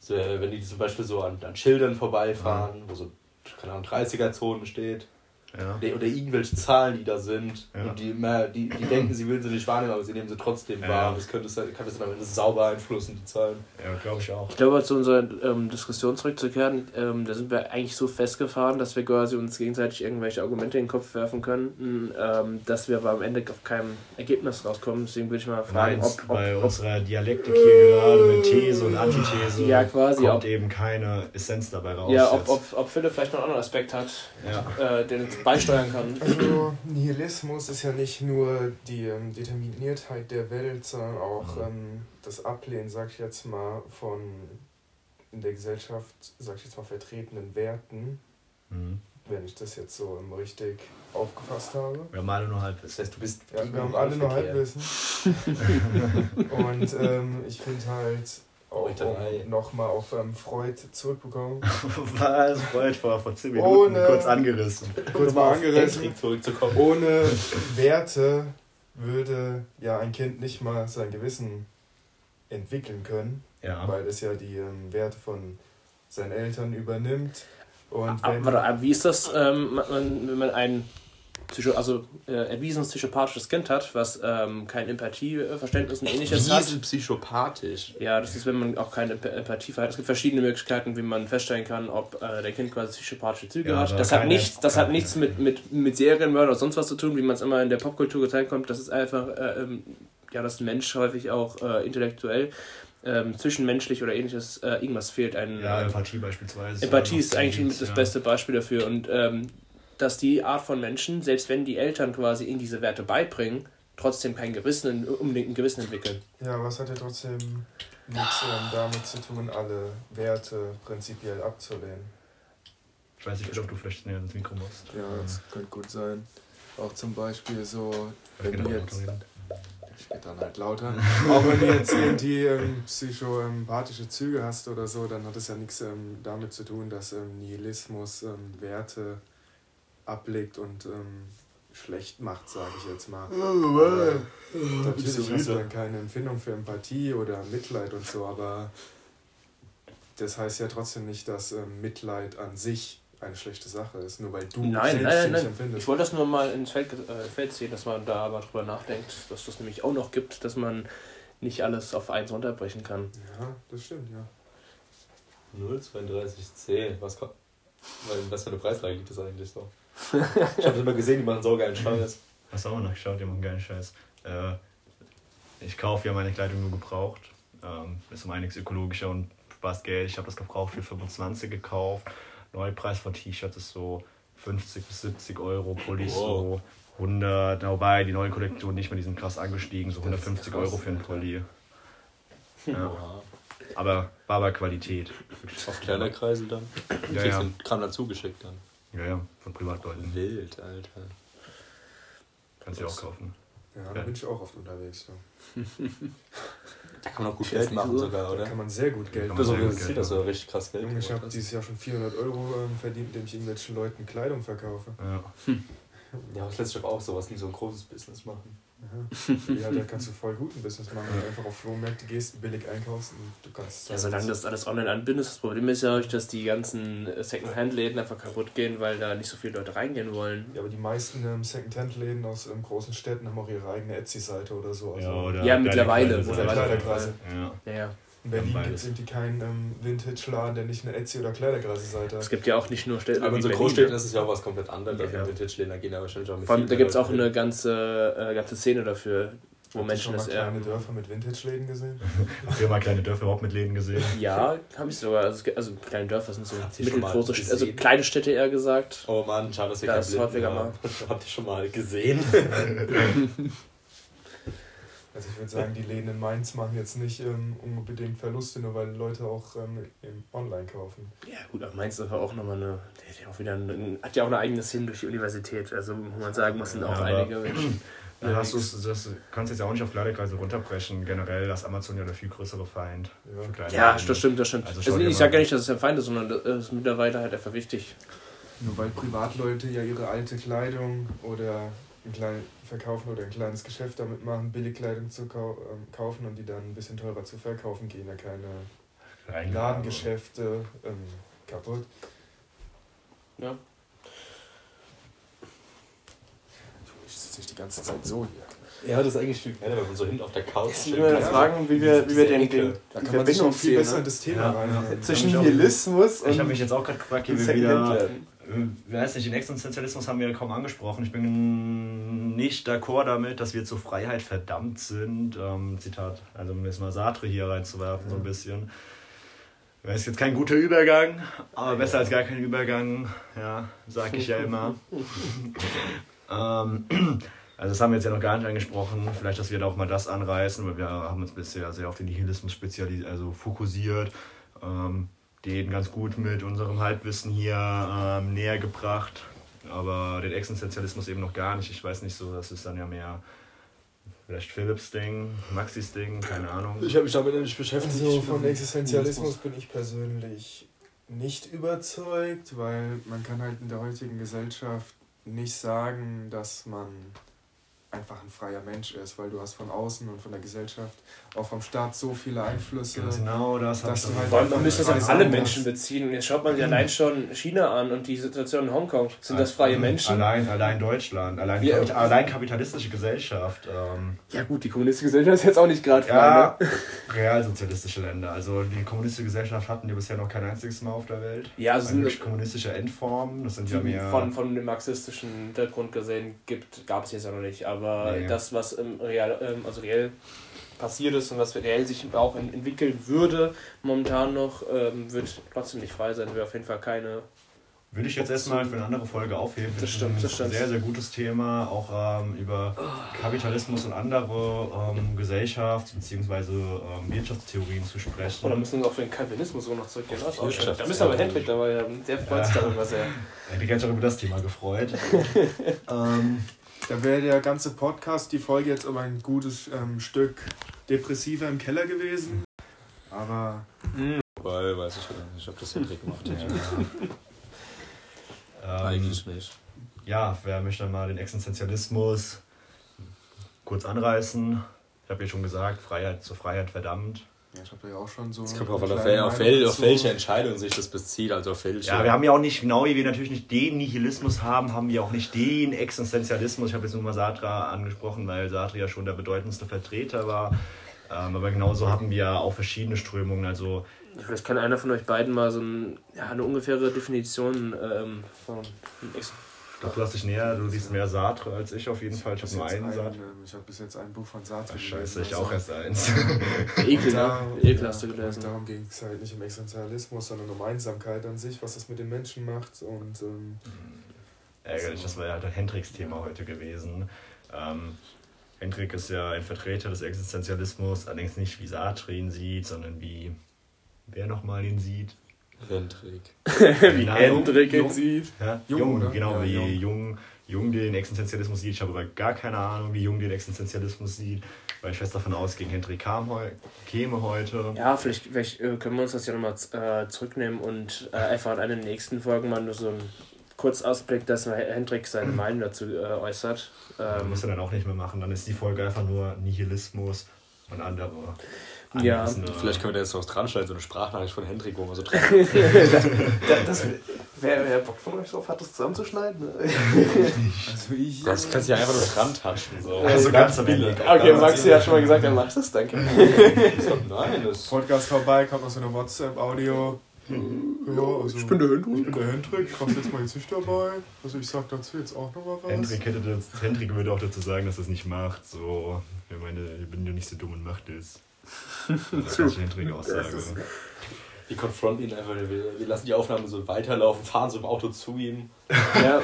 So, äh, wenn die zum Beispiel so an, an Schildern vorbeifahren, wo so, keine Ahnung, 30er-Zonen steht, Ja. oder irgendwelche Zahlen, die da sind, Ja. und die, immer, die, die denken, sie würden sie nicht wahrnehmen, aber sie nehmen sie trotzdem Ja. wahr. Das könnte, kann das dann am Ende sauber einflussen, die Zahlen. Ja, glaube ich auch. Ich glaube, zu unserer ähm, Diskussion zurückzukehren, ähm, da sind wir eigentlich so festgefahren, dass wir quasi uns gegenseitig irgendwelche Argumente in den Kopf werfen könnten, ähm, dass wir aber am Ende auf keinem Ergebnis rauskommen. Deswegen würde ich mal fragen, Meinst, ob, bei ob, ob unserer Dialektik hier gerade mit These und Antithese Ja, quasi, kommt ob- eben keine Essenz dabei raus. ja, ob, ob, ob Philipp vielleicht noch einen anderen Aspekt hat, ja. äh, den uns beisteuern kann. Also Nihilismus ist ja nicht nur die ähm, Determiniertheit der Welt, sondern auch Mhm. ähm, das Ablehnen, sag ich jetzt mal, von in der Gesellschaft, sag ich jetzt mal, vertretenen Werten, Mhm. wenn ich das jetzt so richtig aufgefasst habe. Wir haben alle nur halb Das heißt, du bist Ja, wir haben alle nur. Halbwissen. Und ähm, ich finde halt, auch um nochmal auf ähm, Freud zurückbekommen, Was? Freud war vor 10 Minuten Ohne- kurz angerissen. kurz mal angerissen, zurückzukommen. ohne Werte würde ja ein Kind nicht mal sein Gewissen entwickeln können, Ja. weil es ja die ähm, Werte von seinen Eltern übernimmt. Und Aber, wenn, warte, aber wie ist das, ähm, man- man, wenn man ein Psycho also, äh, erwiesenes psychopathisches Kind hat, was ähm, kein Empathieverständnis und ähnliches hat? Riesen psychopathisch. Ja, das ist, wenn man auch keine Emp- Empathie hat. Es gibt verschiedene Möglichkeiten, wie man feststellen kann, ob äh, der Kind quasi psychopathische Züge Ja, hat. Das hat, keine- nichts, das hat keine- nichts mit, mit, mit Serienmörder oder sonst was zu tun, wie man es immer in der Popkultur gezeigt kommt. Das ist einfach, äh, ähm, ja, dass ein Mensch häufig auch äh, intellektuell, ähm, zwischenmenschlich oder ähnliches, äh, irgendwas fehlt. Ein, Ja, Empathie beispielsweise. Empathie ist eigentlich mit das ja. beste Beispiel dafür. Und ähm, dass die Art von Menschen, selbst wenn die Eltern quasi ihnen diese Werte beibringen, trotzdem kein Gewissen, unbedingt ein Gewissen entwickeln. ja, was hat ja trotzdem nichts ähm, damit zu tun, alle Werte prinzipiell abzulehnen. Ich weiß nicht, ob du vielleicht näher ins Mikro musst. Ja, das könnte gut sein. Auch zum Beispiel so, wenn du jetzt. Ich rede dann halt lauter. Auch wenn du jetzt irgendwie ähm, psychoempathische Züge hast oder so, dann hat es ja nichts ähm, damit zu tun, dass ähm, Nihilismus ähm, Werte ablegt und ähm, schlecht macht, sage ich jetzt mal. Aber natürlich hast du dann keine Empfindung für Empathie oder Mitleid und so, aber das heißt ja trotzdem nicht, dass ähm, Mitleid an sich eine schlechte Sache ist, nur weil du Nein, selbst nein, sie nicht nein. Ich empfindest. wollte das nur mal ins Feld, äh, Feld ziehen, dass man da aber drüber nachdenkt, dass das nämlich auch noch gibt, dass man nicht alles auf eins runterbrechen kann. Ja, das stimmt, ja. 03210, was kommt? Weil, was für eine Preislage liegt das eigentlich so? Ich habe immer gesehen, die machen so geilen Scheiß. Hast du auch mal nachgeschaut, die machen geilen Scheiß. Äh, ich kaufe ja meine Kleidung nur gebraucht. Ähm, ist um einiges ökologischer und spart Geld. Ich habe das gebraucht für 25 gekauft. Neupreis von T-Shirts ist so 50 bis 70 Euro, Pullis Wow. so 100. Wobei die neue Kollektion nicht mehr, die sind krass angestiegen, so Das ist 150 krass, Euro für einen. Pulli. Ja. Oha. Aber war aber Qualität. Auf Kleiderkreisel dann? Ja, ja. Kram dazu geschickt dann. Ja, ja, von Privatleuten. Wild, Alter. Kannst du auch kaufen. Ja, da bin ich auch oft unterwegs. Ja. Da kann man auch gut Geld machen so. sogar, Da oder? kann man sehr gut Geld Kann Das man ist sehr auch gut das Geld das ist machen. auch richtig krass Geld. Junge, ich habe dieses Jahr schon 400 Euro ähm, verdient, indem ich irgendwelchen Leuten Kleidung verkaufe. Ja. Ja, ich letztlich auch sowas, nie so ein großes Business machen. Ja, da kannst du voll guten Business machen, wenn du einfach auf Flohmärkte gehst, billig einkaufst und du kannst. Ja, solange das alles online anbindest. Das Problem ist ja, dass die ganzen Second-Hand-Läden einfach kaputt gehen, weil da nicht so viele Leute reingehen wollen. Ja, aber die meisten ähm, Second-Hand-Läden aus ähm, großen Städten haben auch ihre eigene Etsy-Seite oder so. Also Ja, oder Ja, mittlerweile. Oder mittlerweile. Ja, ja. In Berlin gibt es irgendwie keinen ähm, Vintage-Laden, der nicht eine Etsy- oder Kleiderkreise-Seite Es hat. gibt ja auch nicht nur Städte. Aber in so. Großstädten ist es ja auch was komplett anderes. Ja. Ja. Vintage-Läden gehen ja wahrscheinlich auch mit Vor allem, da gibt es auch eine ganze, äh, ganze Szene dafür, wo Habt Menschen mal das eher. kleine Dörfer mit Vintage-Läden gesehen? Habt ihr mal kleine Dörfer überhaupt mit Läden gesehen? Ja, habe ich sogar. Also, es also kleine Dörfer sind so mal mittelgroße Städte, also kleine Städte eher gesagt. Oh Mann, schade, dass ihr Da kein Blinden häufiger habt. Habt ihr schon mal gesehen? Also ich würde sagen, die Läden in Mainz machen jetzt nicht ähm, unbedingt Verluste, nur weil Leute auch ähm, im Online kaufen. Ja, gut, aber Mainz ist aber auch nochmal eine. Der hat ja auch wieder eine, hat ja auch eine eigene Szene durch die Universität. Also, wo man sagen muss, sind auch Ja, aber- einige Menschen. Ja, hast du's- das kannst du jetzt ja auch nicht auf Kleiderkreise runterbrechen. Generell ist Amazon ja der viel größere Feind. Ja. Ja, das stimmt, das stimmt. Also Also ich sage ja an. nicht, dass es ein Feind ist, sondern das ist mittlerweile halt einfach wichtig. Nur weil Privatleute ja ihre alte Kleidung oder ein klein, verkaufen oder ein kleines Geschäft damit machen, Billigkleidung zu kau ähm, kaufen und die dann ein bisschen teurer zu verkaufen, gehen ja keine Ladengeschäfte ähm, kaputt. Ja. Ich sitze nicht die ganze Zeit so hier. ja, das ist eigentlich viel geiler, wenn man so hinten auf der Couch Jetzt sind wir fragen, wie wir, wie wir den, den, Da die kann man sich Verbindung auch viel ziehen. besser in Ne? das Thema Ja, rein. ja. Zwischen Ich Nihilismus und Ich habe mich jetzt auch gerade gefragt, wie wir wieder. Äh, Weiß nicht, den Existenzialismus haben wir ja kaum angesprochen. Ich bin nicht d'accord damit, dass wir zur Freiheit verdammt sind. Ähm, Zitat, also um jetzt mal Sartre hier reinzuwerfen, so ein bisschen. Das ist jetzt kein guter Übergang, aber besser als gar kein Übergang, ja, sag ich ja immer. ähm, also das haben wir jetzt ja noch gar nicht angesprochen. Vielleicht, dass wir da auch mal das anreißen, weil wir haben uns bisher sehr auf den Nihilismus spezialisiert, also fokussiert. Ähm, den ganz gut mit unserem Halbwissen hier ähm, näher gebracht. Aber den Existenzialismus eben noch gar nicht. Ich weiß nicht so, das ist dann ja mehr vielleicht Philips Ding, Maxis Ding, keine Ahnung. Ich habe mich damit nicht beschäftigt. Also von Existenzialismus bin ich persönlich nicht überzeugt, weil man kann halt in der heutigen Gesellschaft nicht sagen, dass man einfach ein freier Mensch ist, weil du hast von außen und von der Gesellschaft, auch vom Staat so viele Einflüsse. Genau das Dass du halt Vor man müsste das auf alle Menschen beziehen. Und jetzt schaut man sich allein schon China an und die Situation in Hongkong. Sind das freie Menschen? Allein, allein Deutschland, allein, Ja. Kapit- allein kapitalistische Gesellschaft. Ähm, Ja gut, die kommunistische Gesellschaft ist jetzt auch nicht gerade frei. ja, Ne? realsozialistische Länder. Also die kommunistische Gesellschaft hatten wir bisher noch kein einziges Mal auf der Welt. Ja, also sind kommunistische Endform. Das sind ja mehr. von, von dem marxistischen Hintergrund gesehen gibt, gab es jetzt ja noch nicht. Aber Nee. das, was im Real, ähm, also reell passiert ist und was reell sich auch en- entwickeln würde, momentan noch, ähm, wird trotzdem nicht frei sein. Wäre auf jeden Fall keine. Würde ich jetzt erstmal für eine andere Folge aufheben. Das stimmt, das stimmt. Ein sehr, sehr gutes Thema, auch ähm, über Kapitalismus und andere ähm, Gesellschafts- bzw. Ähm, Wirtschaftstheorien zu sprechen. Oder müssen wir auch für den Kalvinismus so noch zurückgehen? Schön. Wirtschaft- Da müssen wir aber Hendrik dabei haben. Der freut sich Ja. darüber sehr. Hätte ich ganz auch über das Thema gefreut. ähm, Da wäre der ganze Podcast, die Folge jetzt aber ein gutes ähm, Stück depressiver im Keller gewesen. Aber Weil, weiß ich gar nicht, ob das Hendrik gemacht ja. hätte. ähm, Eigentlich nicht. ja, wer möchte mal den Existenzialismus kurz anreißen? Ich habe ja schon gesagt, Freiheit zur Freiheit verdammt. Ja, ich habe ja auch schon so. Es kommt auch auf, kleine auf, wel, auf welche Entscheidung sich das bezieht, also auf welche. Ja, wir haben ja auch nicht, genau wie wir natürlich nicht den Nihilismus haben, haben wir auch nicht den Existenzialismus. Ich habe jetzt nur mal Sartre angesprochen, weil Sartre ja schon der bedeutendste Vertreter war. Ähm, aber genauso haben wir auch verschiedene Strömungen. Also Vielleicht kann einer von euch beiden mal so ein, ja, eine ungefähre Definition ähm, von Ich glaube, du hast dich näher, du liest mehr Sartre als ich auf jeden Fall. Ich habe Bis nur jetzt einen ein, Sartre. ähm, Ich habe bis jetzt ein Buch von Sartre Ach, scheiße, gelesen, ich also- auch erst eins. Ekel, Da- ne? Ekel hast du gelesen. Darum ging es halt nicht um Existenzialismus, sondern um Einsamkeit an sich, was das mit den Menschen macht. Und ähm, Ärgerlich, das war ja halt ein Hendricks Thema heute gewesen. Ähm, Hendrik ist ja ein Vertreter des Existenzialismus, allerdings nicht wie Sartre ihn sieht, sondern wie wer nochmal ihn sieht. Hendrik. Wie Nein, Hendrik Jung. ihn sieht. Ja? Jung, Jung, oder? genau, Ja, wie Jung. Jung. Jung den Existenzialismus sieht. Ich habe aber gar keine Ahnung, wie Jung den Existenzialismus sieht, weil ich fest davon ausgehe, Hendrik kam heu käme heute. Ja, vielleicht, vielleicht äh, können wir uns das ja nochmal äh, zurücknehmen und äh, einfach in einer der nächsten Folgen mal nur so einen Kurzausblick, dass Hendrik seine Meinung dazu äh, äußert. Ähm, Ähm, muss er dann auch nicht mehr machen. Dann ist die Folge einfach nur Nihilismus und andere. Ja, Vielleicht können wir da jetzt noch dran schneiden, so eine Sprachnachricht von Hendrik, wo wir so dran. das, das, wer, wer Bock von euch drauf hat, das zusammenzuschneiden? Ne? also ich. Das kannst du ja einfach nur dran touchen. So. Also ganz am Ende. Okay, Maxi hat schon mal gesagt, er macht das, danke. Nein, das. Podcast vorbei, kommt noch so eine WhatsApp-Audio. Ja, also, Ich bin der Hendrik. Ich bin der Hendrik, kommst jetzt mal jetzt nicht dabei. Also ich sag dazu jetzt auch noch mal was. Hendrik, hätte das, Hendrik würde auch dazu sagen, dass er es nicht macht. So, ich meine, ich bin ja nicht so dumm und macht es. Das ist Hendrik Aussage. Wir konfronten ihn einfach. Wir, wir lassen die Aufnahme so weiterlaufen, fahren so im Auto zu ihm, Ja,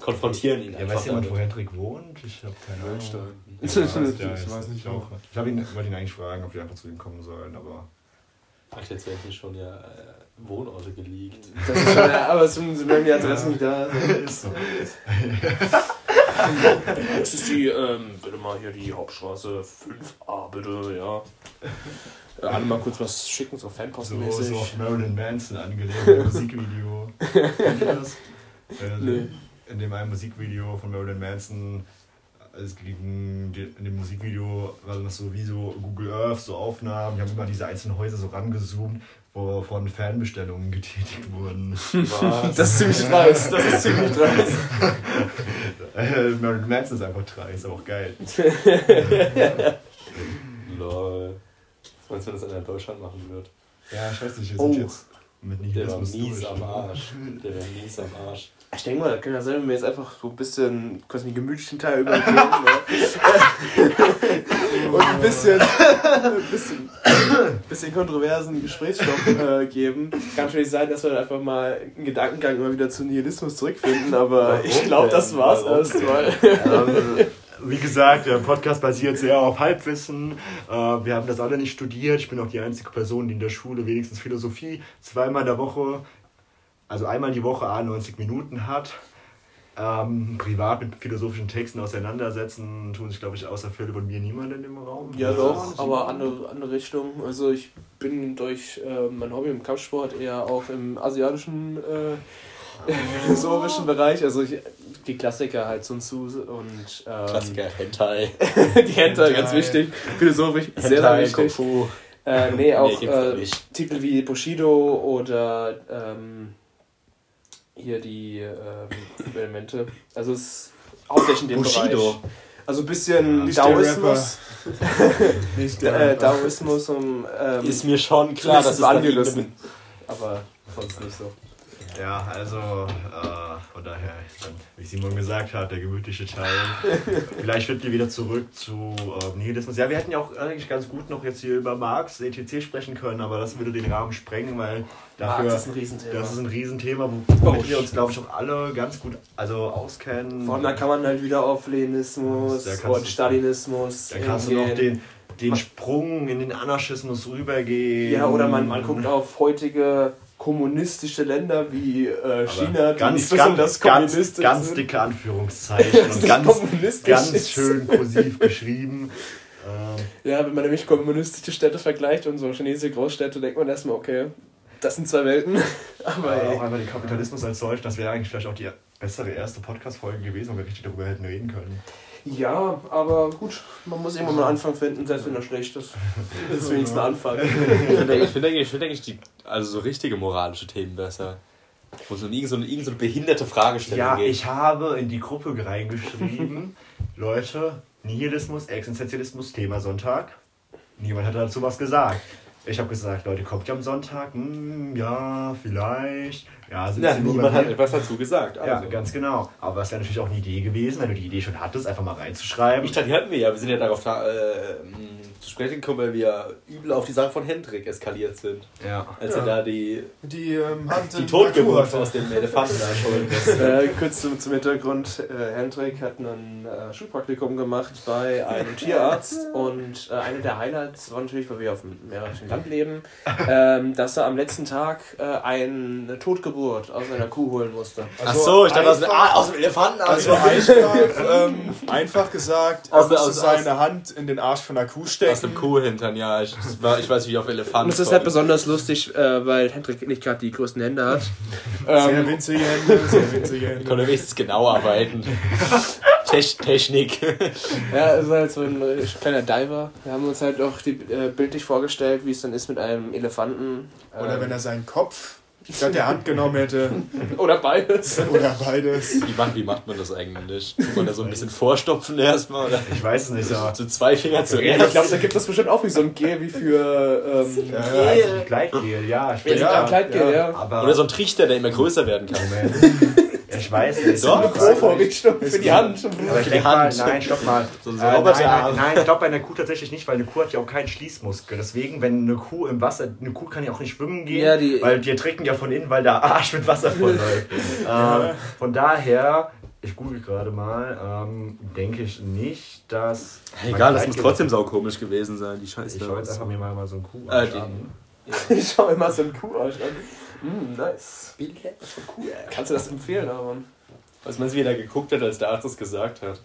konfrontieren ihn Ja, einfach. weiß jemand, wo. Hendrik wohnt? Ich habe keine Ahnung. Wölstein. Ja, Ich ich weiß nicht, ich auch. Ich habe ihn, wollte ihn eigentlich fragen, ob wir einfach zu ihm kommen sollen, aber Ach, jetzt werden hier schon ja äh, Wohnorte geleakt. das ist schon, aber es sind die Adressen nicht da. ist so. Das ist die, ähm, bitte mal hier die Hauptstraße 5a, bitte, ja. Äh, alle mal kurz was schicken, so So, Fanpostenmäßig. so auf Marilyn Manson angelehnt, ein Musikvideo. Kennt ihr das? Äh, Nee. In dem einen Musikvideo von Marilyn Manson, es ging, in dem Musikvideo war das so wie so Google Earth, so Aufnahmen, die haben immer diese einzelnen Häuser so rangezoomt, wo von Fanbestellungen getätigt wurden. Was? Das ist ziemlich dreist, das ist ziemlich dreist. Äh, Marilyn Manson ist einfach drei, ist aber auch geil. Was meinst du, wenn das einer in Deutschland machen wird? Ja, ich weiß nicht, wir Oh. sind jetzt mit Der war Nihilismus mies durch, am ne? Arsch. Der war mies am Arsch. Ich denke mal, das kann ja sein, wenn wir jetzt einfach so ein bisschen quasi den gemütlichen Teil übergehen. ne? Und ein bisschen, ein bisschen, bisschen kontroversen Gesprächsstoff äh, geben. Kann natürlich sein, dass wir dann einfach mal einen Gedankengang immer wieder zum Nihilismus zurückfinden, aber Warum ich glaube, das war's erstmal. Wie gesagt, der Podcast basiert sehr auf Halbwissen. Äh, wir haben das alle nicht studiert. Ich bin auch die einzige Person, die in der Schule wenigstens Philosophie zweimal in der Woche, also einmal die Woche A 90 Minuten hat. Ähm, privat mit philosophischen Texten auseinandersetzen, tun sich, glaube ich, außer Philipp und mir niemand in dem Raum. Ja, doch, aber andere, andere Richtung. Also ich bin durch äh, mein Hobby im Kampfsport eher auch im asiatischen äh, philosophischen Bereich. Also ich, die Klassiker halt Sun Tzu und ähm, Klassiker Hentai. die Hentai, ganz wichtig. Philosophisch sehr, sehr Hentai, wichtig. Fu. Äh, nee, auch doch äh. Titel wie Bushido oder ähm, hier die ähm, Elemente. Also es ist hauptsächlich in dem Bushido. Bereich. Also ein bisschen der Daoismus. Nicht der Äh. Daoismus um ähm, Ist mir schon klar, dass es angerissen. Aber sonst nicht so. Ja, also äh, von daher, dann, wie Simon gesagt hat, der gemütliche Teil. Vielleicht wird ihr wieder zurück zu äh, Nihilismus. Ja, wir hätten ja auch eigentlich ganz gut noch jetzt hier über Marx, ETC sprechen können, aber das würde den Rahmen sprengen, weil dafür. Marx ist ein Riesenthema. Das ist ein Riesenthema, womit wir uns, glaube ich, auch alle ganz gut also auskennen. Allem, da kann man halt wieder auf Leninismus Da und Stalinismus. Dann kannst du noch den, den Sprung in den Anarchismus rübergehen. Ja, oder man, man guckt auf heutige kommunistische Länder wie äh, China, die ganz, ganz, ganz, kommunistisch ganz sind. dicke Anführungszeichen und ganz, ganz schön kursiv geschrieben. Ähm, Ja, wenn man nämlich kommunistische Städte vergleicht und so chinesische Großstädte, denkt man erstmal, okay, das sind zwei Welten. Aber ey, auch einfach den Kapitalismus als solch, das wäre eigentlich vielleicht auch die bessere erste Podcast-Folge gewesen, wo wir richtig darüber hätten reden können. Ja, aber gut, man muss irgendwann mal einen Anfang finden, selbst wenn er schlecht ist. Das ist wenigstens ein Anfang. Ich finde ich finde eigentlich, ich finde eigentlich die, also so richtige moralische Themen besser. Wo so irgend so eine, irgend so eine behinderte Fragestellung Ja, geht. ich habe in die Gruppe reingeschrieben, Leute, Nihilismus, Existenzialismus, Thema Sonntag. Niemand hat dazu was gesagt. Ich habe gesagt, Leute, kommt ihr am Sonntag? Hm, ja, vielleicht. Ja, Ja, nur niemand hat etwas dazu gesagt. Ja, Also. ganz genau. Aber es wäre natürlich auch eine Idee gewesen, wenn du die Idee schon hattest, einfach mal reinzuschreiben. Ich dachte, die hatten wir ja. Wir sind ja darauf äh, mh, zu sprechen gekommen, weil wir übel auf die Sache von Hendrik eskaliert sind. ja. Als Ja. er da die, Die ähm, die Totgeburt aus dem Elefanten einholen muss. Äh, kurz zum, zum Hintergrund: äh, Hendrik hat ein äh, Schulpraktikum gemacht bei einem Tierarzt und äh, eine der Highlights war natürlich, weil wir auf dem mährischen Land leben, ähm, dass er am letzten Tag äh, eine Totgeburt aus einer Kuh holen musste. Also einfach- ah, aus dem Elefanten. Also einfach, ähm, einfach gesagt, er Aus musste aus- seine Hand in den Arsch von der Kuh aus stecken. dem Kuhhintern, ja. Ich, war, ich weiß nicht, wie ich auf Elefanten Und es ist halt besonders lustig, äh, weil Hendrik nicht gerade die größten Hände hat. Sehr ähm, winzige Hände, sehr winzige Ich Hände. konnte wenigstens genau arbeiten. Tech- Technik. ja, es ist halt so ein kleiner Diver. Wir haben uns halt auch die, äh, bildlich vorgestellt, wie es dann ist mit einem Elefanten. Oder ähm, wenn er seinen Kopf statt der Hand genommen hätte. oder beides. Oder beides. Wie macht, wie macht man das eigentlich? Tut man da so ein bisschen vorstopfen erstmal? Oder Ich weiß es nicht, aber so zwei Finger Ja, ich zuerst? glaube, da gibt es bestimmt auch wie so ein Gel wie für. Ähm, Ja, ja, ja. also Gleitgel, ja. Ich ja, bin ja. Kleidgel, ja. Aber Oder so ein Trichter, der immer größer werden kann. Ich weiß nicht. Doch. Nicht. Pro-Vorrichtung für die Hand. Aber ich denke mal, nein, stopp mal. So ein äh, nein, nein, nein, ich glaube bei einer Kuh tatsächlich nicht, weil eine Kuh hat ja auch keinen Schließmuskel. Deswegen, wenn eine Kuh im Wasser, eine Kuh kann ja auch nicht schwimmen gehen, Ja, die- weil die ertrinken ja von innen, weil der Arsch mit Wasser vollläuft. ähm, von daher, ich google gerade mal, ähm, denke ich nicht, dass. Egal, das muss trotzdem saukomisch gewesen sein, die Scheiße. Ich schaue jetzt einfach mir mal, mal so einen Kuh Äh, an. Ich schau immer so einen Kuharsch an. Mm, nice. Kannst du das empfehlen, aber Was man wieder geguckt hat, als der Arzt das gesagt hat.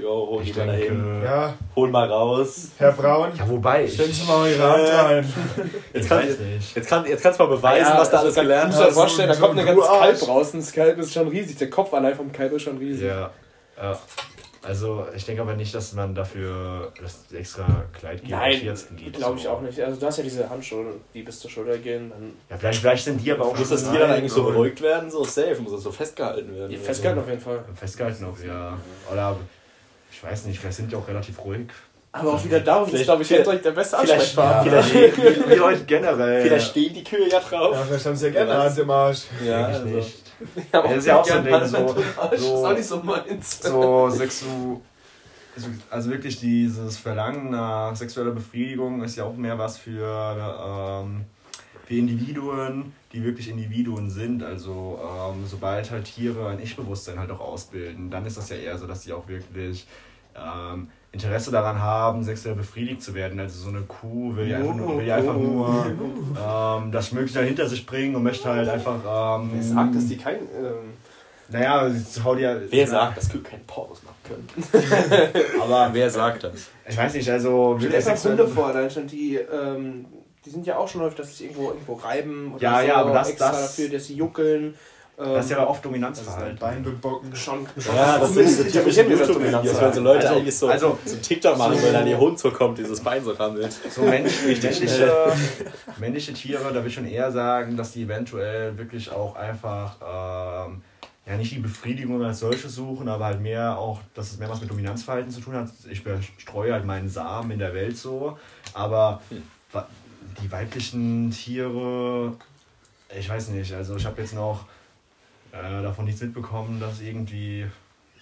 Jo, hol Ich die mal dahin. Ja, Hol mal raus. Herr Braun, Ja, wobei. Ich, stellen Sie mal Ihre Hand rein. Jetzt, ich kann, weiß nicht. jetzt, kann, jetzt kannst du mal beweisen, was du alles gelernt Du musst dir hast. vorstellen, da so kommt ein ein ganzes. Kalb raus. Ein Kalb ist schon riesig. Der Kopf allein vom Kalb ist schon riesig. Ja, ja. Also, ich denke aber nicht, dass man dafür das extra Kleidgel am Nein, glaube ich so. auch nicht. Also du hast ja diese Handschuhe, die bis zur Schulter gehen. Dann Ja, vielleicht, vielleicht sind die aber auch Muss das Tier dann eigentlich so beruhigt werden? So safe, muss das so festgehalten werden? oder festgehalten so? auf jeden Fall. festgehalten auch, ja. Oder ich weiß nicht, vielleicht sind die auch relativ ruhig. Aber auch wieder darauf ist, glaube ich, vielleicht- Hendrik der beste vielleicht- Ansprechpartner. vielleicht- Wie, wie Leute generell. Vielleicht stehen die Kühe ja drauf. Ja, vielleicht haben Sie ja gerne Hand im Arsch. Ja, also. nicht. Ja, Das ist ja auch so ein Ding, so- Arsch. Das ist so- auch nicht so meins. So sexu also wirklich dieses Verlangen nach sexueller Befriedigung ist ja auch mehr was für, ähm, für Individuen, die wirklich Individuen sind. Also ähm, sobald halt Tiere ein Ich-Bewusstsein halt auch ausbilden, dann ist das ja eher so, dass sie auch wirklich ähm, Interesse daran haben, sexuell befriedigt zu werden. Also so eine Kuh will ja einfach nur, will ja einfach nur ähm, das Mögliche hinter sich bringen und möchte halt einfach... Ähm, Wer sagt, dass die kein. Ähm, Naja, sie haut ja... Wer sagt, dass Kühe keinen Pornos machen können? Aber Wer sagt das? ich weiß nicht, also... Stell dir mal sexuelle- Hunde vor, allein schon die, ähm, die sind ja auch schon häufig, dass sie sich irgendwo, irgendwo reiben oder Ja, so, ja, aber das- extra das- dafür, dass sie juckeln. Ähm, Das ist ja aber oft ist Dominanzverhalten. Bein bebocken. schon, Ja, das Ich typischen hab mir das wenn so Leute Also- eigentlich so, also- so TikTok machen, weil dann ihr Hund so kommt, dieses Bein so rammelt. So Mensch, männliche, männliche Tiere, da würde ich schon eher sagen, dass die eventuell wirklich auch einfach ähm, ja nicht die Befriedigung als solche suchen, aber halt mehr auch, dass es mehr was mit Dominanzverhalten zu tun hat. Ich streue halt meinen Samen in der Welt so, aber wa- die weiblichen Tiere, ich weiß nicht, also ich habe jetzt noch äh, davon nichts mitbekommen, dass irgendwie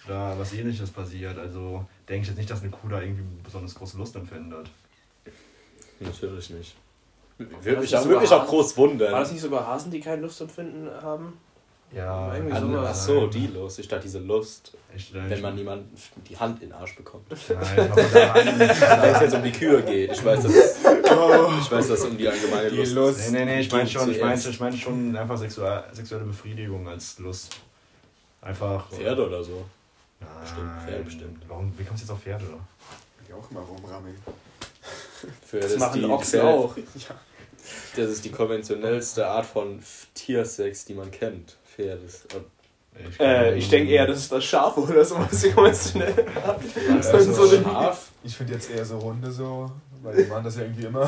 da was ähnliches passiert. Also denke ich jetzt nicht, dass eine Kuh da irgendwie besonders große Lust empfindet. Natürlich nicht. das Würde mich nicht auch, so würde mich auch groß War wundern. das nicht sogar Hasen, die keine Lustempfinden haben? Ja, Irgendwie Also, sowas. ach so, die Lust. Ich dachte, diese Lust, Ich, wenn man niemanden die Hand in den Arsch bekommt. Nein, aber daran, Wenn es jetzt um die Kühe geht. Ich weiß, dass es, ich weiß, dass es um die allgemeine Die Lust Lust. nee, nee, nee, ich meine schon, ich meine ich mein schon einfach sexuelle, sexuelle Befriedigung als Lust. Einfach. Pferde oder so. Nein. Bestimmt, Pferde bestimmt. Warum, wie kommst du jetzt auf Pferde? Die auch mal rumrammeln. Für Das, machen die Ochsen auch. Das ist die konventionellste Art von Tiersex, die man kennt. Pferdes. Ich, Äh, ich denke eher, das ist das Schaf oder sowas, die konventionell haben. Also, so eine- Schaf. Ich finde jetzt eher so Hunde so, weil die machen das ja irgendwie immer.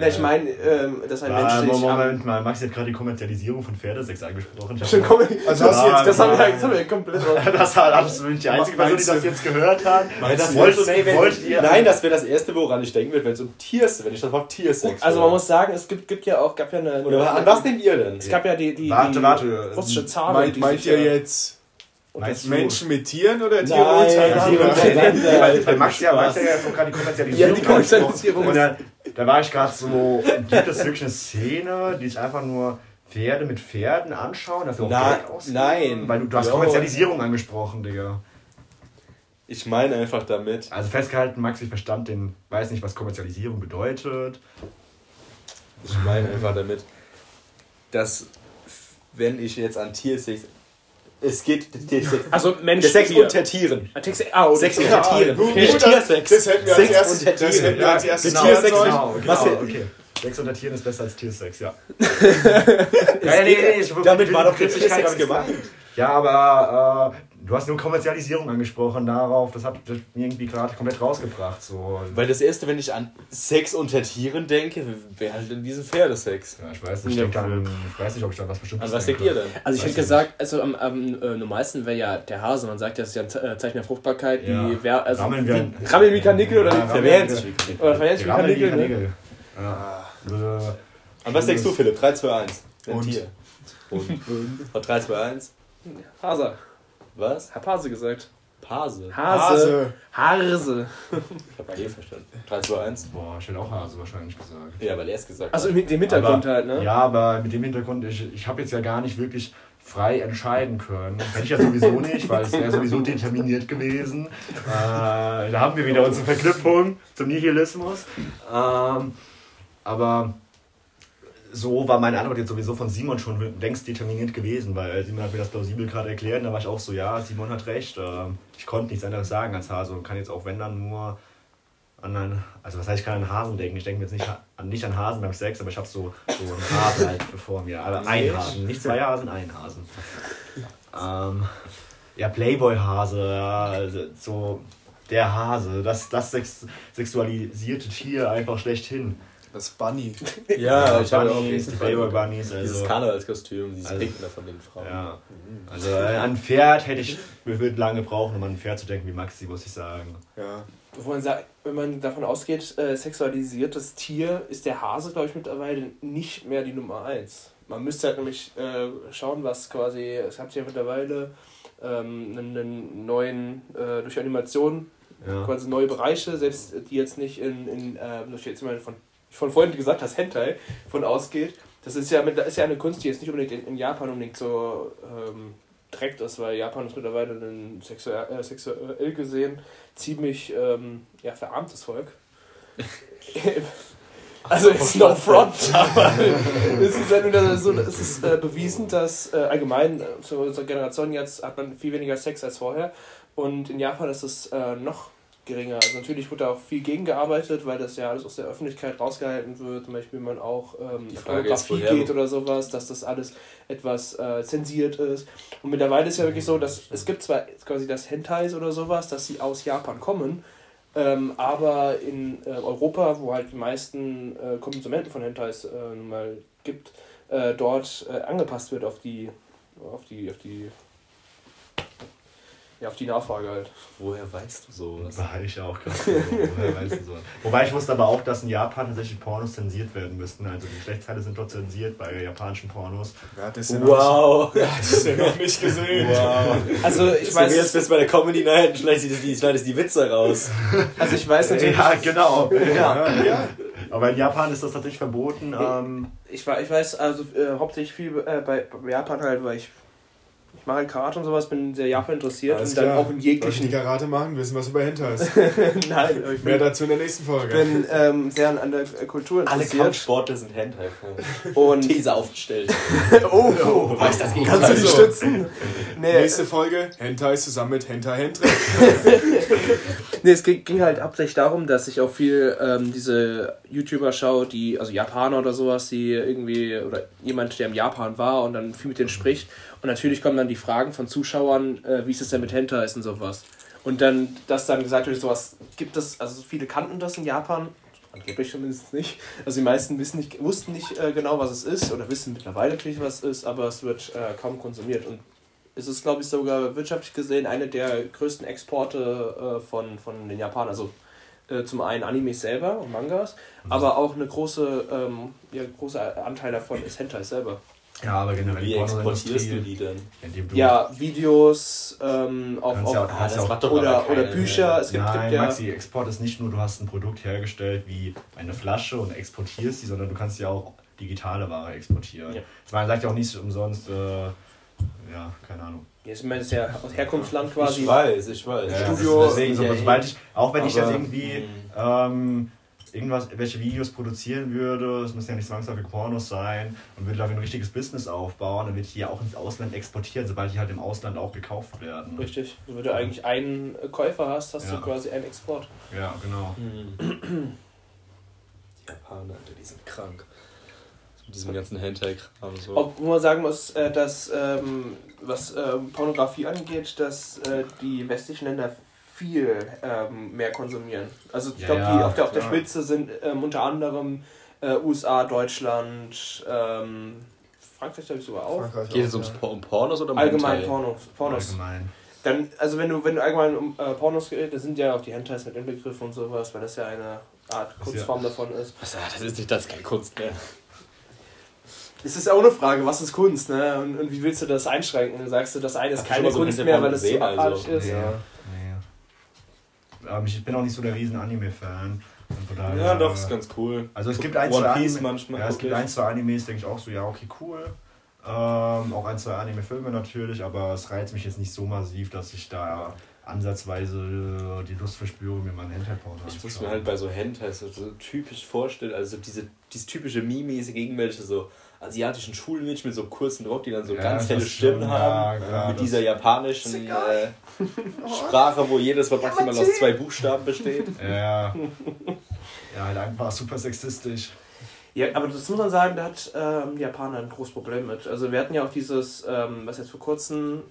Ja, ich meine, ähm, das ist ein Ah, menschlich. Moment mal, Max hat gerade die Kommerzialisierung von Pferdesex angesprochen. Schon komm, Also das, jetzt- das, haben wir, das haben wir komplett raus. Das war absolut die einzige Person, die das jetzt gehört hat. Das Wollt- wollt, nee, wollt ihr- nein, das wäre das erste, woran ich denken würde, wenn es um Tiers, wenn ich das Wort Tiersex Also man muss sagen, es gibt, gibt ja auch, gab ja eine. Oder an was nehmt ihr denn? Es gab ja die, die, Warte, die warte. russische Zare, Meint, die meint sich ihr jetzt Meinst Menschen mit Tieren oder Tiere Nein? Tiere untereinander. Nee, weil, Max ja, Max ja gerade die Kommerzialisierung Ja, die Kommerzialisierung. Und da, da war ich gerade so, gibt es wirklich eine Szene, die sich einfach nur Pferde mit Pferden anschauen, dafür auch Na- Geld ausgeben? nein. Weil du, du hast Jo. Kommerzialisierung angesprochen, Digga. Ich meine einfach damit. Also festgehalten, Max, ich verstand den, weiß nicht, was Kommerzialisierung bedeutet. Ich meine einfach damit, dass wenn ich jetzt an Tiersex. Es geht Also Mensch, der Sex Tier. unter Tieren. Ah, ah, oh, Sex das- unter Tieren. Nicht Tiersex. das hätten wir als Sex erstes- unter das Tieren. hätten wir als erstes genau. Genau, genau, okay. Sex unter Tieren ist besser als Tiersex, ja. ja, nee, nee, ich, Damit war doch ich gemeint. Ja, aber äh, du hast nur Kommerzialisierung angesprochen darauf. Das hat das mir irgendwie gerade komplett rausgebracht. So. Weil das erste, wenn ich an Sex unter Tieren denke, wäre halt in diesem Pferdesex. Ja, ich weiß nicht, ich, Ja, ich weiß nicht, ob ich da was bestimmtes An was denkt ihr denn? Also ich hätte gesagt, also am, am äh, normalsten wäre ja der Hase. Man sagt ja, das ist ja ein äh, Zeichen der Fruchtbarkeit. Ja. Wie, wer, also Rammeln wie, wir ein- Rammeln wie Kanickel oder Ja, wie Verwehren wir- sich wie Kanickel. Oder verhält sich wie wie Kanickel, ne? Ja. Äh, An was denkst du, Philipp? 3, 2, 1. Ein Und? Tier. Und? Und 3, 2, 1. Hase. Was? Hab Hase gesagt. Pase. Hase. Hase. Ich hab G verstanden. 3, 2, 1. Boah, ich hätte auch Hase wahrscheinlich gesagt. Ja, weil er es gesagt Also hat. im, im Hintergrund aber, halt, ne? Ja, aber mit dem Hintergrund, ich, ich habe jetzt ja gar nicht wirklich frei entscheiden können. Hätte ich ja sowieso nicht, weil es wäre sowieso determiniert gewesen. Äh, da haben wir wieder unsere Verknüpfung zum Nihilismus. Ähm, aber so war meine Antwort jetzt sowieso von Simon schon längst determiniert gewesen, weil Simon hat mir das plausibel gerade erklärt und da war ich auch so, ja, Simon hat recht. Ähm, ich konnte nichts anderes sagen als Hase und kann jetzt auch, wenn dann nur an einen, also was heißt, ich kann an Hasen denken. Ich denke jetzt nicht an, nicht an Hasen beim Sex, aber ich habe so, so einen Hasen halt vor mir. Aber ein Hasen, nicht zwei Hasen, ein Hasen. Ähm, ja, Playboy-Hase, also so der Hase, das, das sex sexualisierte Tier einfach schlechthin. Das Bunny. Ja, ich habe auch Bunnies, die Playboy-Bunnies, Dieses also. Karnevalskostüm, dieses Also- Pinkner von den Frauen. Ja, also äh, an ein Pferd hätte ich, wir würden lange brauchen, um an ein Pferd zu denken wie Maxi, muss ich sagen. Ja. Wo man sagt, wenn man davon ausgeht, äh, sexualisiertes Tier, ist der Hase, glaube ich, mittlerweile nicht mehr die Nummer eins. Man müsste halt nämlich äh, schauen, was quasi, es hat ja mittlerweile ähm, einen, einen neuen, äh, durch Animation, Ja. quasi neue Bereiche, selbst die jetzt nicht in, in äh, durch jetzt mal von, von vorhin gesagt hast, Hentai, von ausgeht. Das ist ja, mit, das ist ja eine Kunst, die jetzt nicht unbedingt in, in Japan unbedingt so ähm, direkt ist, weil Japan ist mittlerweile ein sexuell, äh, sexuell gesehen ziemlich ähm, ja, verarmtes Volk. also it's no front, aber ist, es ist äh, bewiesen, dass äh, allgemein äh, zu unserer Generation jetzt hat man viel weniger Sex als vorher und in Japan ist es äh, noch geringer. Also natürlich wird da auch viel gegengearbeitet, weil das ja alles aus der Öffentlichkeit rausgehalten wird, zum Beispiel man auch ähm, Die Frage ist, geht oder sowas, dass das alles etwas äh, zensiert ist. Und mittlerweile ist ja wirklich so, dass es gibt zwar quasi das Hentais oder sowas, dass sie aus Japan kommen, ähm, aber in äh, Europa, wo halt die meisten äh, Konsumenten von Hentais äh, nun mal gibt, äh, dort äh, angepasst wird auf die, auf die, auf die, ja, auf die Nachfrage halt. Woher weißt du sowas? War ich auch gerade so. woher weißt du so. Wobei ich wusste aber auch, dass in Japan tatsächlich Pornos zensiert werden müssten. Also die Geschlechtsteile sind dort zensiert bei japanischen Pornos. Das ja nicht, Wow! wer hat das ja noch nicht gesehen? Wow! Also ich weiß, jetzt bist du bei der Comedy Night und schneidest die, schneidest die Witze raus. also ich weiß natürlich, Ja, genau. Ja. Ja, ja. Aber in Japan ist das tatsächlich verboten. Ähm, ich, wa- ich weiß also äh, hauptsächlich viel äh, bei Japan halt, weil ich ich mache halt Karate und sowas, bin sehr Japan interessiert Alles und dann klar. auch in Leute, die jeglichen. Karate machen, wissen was über Hentais. Nein, aber ich Mehr bin, dazu in der nächsten Folge. bin ähm, sehr an, an der Kultur Alle interessiert. Kampfsportler sind Hentai-Fans. Und These aufgestellt. oh, Oh, beweis das Kannst kannst du die stützen? Nee, Nächste Folge, Hentais zusammen mit Hentai Hentre. Nee, es ging, ging halt hauptsächlich darum, dass ich auch viel ähm, diese YouTuber schaue, die, also Japaner oder sowas, die irgendwie, oder jemand, der im Japan war und dann viel mit denen spricht. Und natürlich kommen dann die Fragen von Zuschauern, äh, wie ist es denn mit Hentai und sowas. Und dann, dass dann gesagt wird, sowas gibt es, also viele kannten das in Japan Angeblich zumindest nicht. Also die meisten wissen nicht, wussten nicht äh, genau, was es ist oder wissen mittlerweile natürlich, was es ist, aber es wird äh, kaum konsumiert. Und es ist, glaube ich, sogar wirtschaftlich gesehen eine der größten Exporte äh, von, von den Japanern. Also äh, zum einen Animes selber und Mangas, aber auch eine große, ähm, ja, großer Anteil davon ist Hentai selber. Ja, aber generell Wie exportierst du die denn? indem du Ja, Videos ähm, auf, auf ja auch- Ah, das oder, oder keine- Bücher. Es gibt, Nein, gibt ja. Maxi, Export ist nicht nur, du hast ein Produkt hergestellt wie eine Flasche und exportierst die, sondern du kannst ja auch digitale Ware exportieren. Ja. Das war, sagt ja auch nicht umsonst, äh, ja, keine Ahnung. Jetzt ist es ja aus Herkunftsland quasi. Ich weiß, ich weiß. Ja, Studio- das deswegen so, Ja, sobald ich, auch wenn ich jetzt irgendwie hm. ähm, irgendwas, welche Videos produzieren würde, es müssen ja nicht zwangsläufig Pornos sein und würde dafür ein richtiges Business aufbauen, dann würde ich die ja auch ins Ausland exportieren, sobald die halt im Ausland auch gekauft werden. Richtig. Wenn du eigentlich einen Käufer hast, hast Ja. du quasi einen Export. Ja, genau. Hm. Die Japaner, Alter, die sind krank. Mit diesem ganzen Hentai-Kram so. Obwohl man sagen muss, äh, dass ähm, was ähm, Pornografie angeht, dass äh, die westlichen Länder viel ähm, mehr konsumieren. Also ich Ja, glaube, ja, die auf der, auf der. Spitze sind ähm, unter anderem äh, USA, Deutschland, ähm, Frankreich glaube ich sogar auch. Frankreich Geht auch, es ums ja. Por- um Pornos oder um Allgemein Hentai? Pornos. Pornos. Allgemein. Dann, also wenn du, wenn du allgemein um äh, Pornos geht, da sind ja auch die Hentais mit inbegriffen und sowas, weil das ja eine Art ja- Kunstform davon ist. Ah, Das ist nicht das, ist keine Kunst mehr. Es ist auch eine Frage, was ist Kunst, ne? Und, und wie willst du das einschränken? Sagst du, das eine ist keine so Kunst mehr, weil es zu gesehen, also? ist? Nee, Aber ich bin auch nicht so der riesen Anime-Fan. Daher, Ja, doch, ist ganz cool. Also es gibt ein, One zwei Piece Anime, manchmal. ja, es gibt ein, zwei Animes, denke ich auch so, ja, okay, cool. Ähm, auch ein, zwei Anime-Filme natürlich, aber es reizt mich jetzt nicht so massiv, dass ich da ansatzweise äh, die Lust verspüre, mir mal einen Hentai-Porno Ich muss mir halt bei so Hentais so, so typisch vorstellen, also diese, dieses typische Mimis gegen welche so asiatischen Schulmädchen mit so kurzen Rock, die dann so Ja, ganz helle Stimmen schon- haben. ja, mit dieser japanischen äh, Sprache, wo jedes Wort maximal aus zwei Buchstaben besteht. Ja, ja, halt einfach super sexistisch. Ja, aber das muss man sagen, da hat ähm, die Japaner ein großes Problem mit. Also wir hatten ja auch dieses, ähm, was jetzt vor kurzem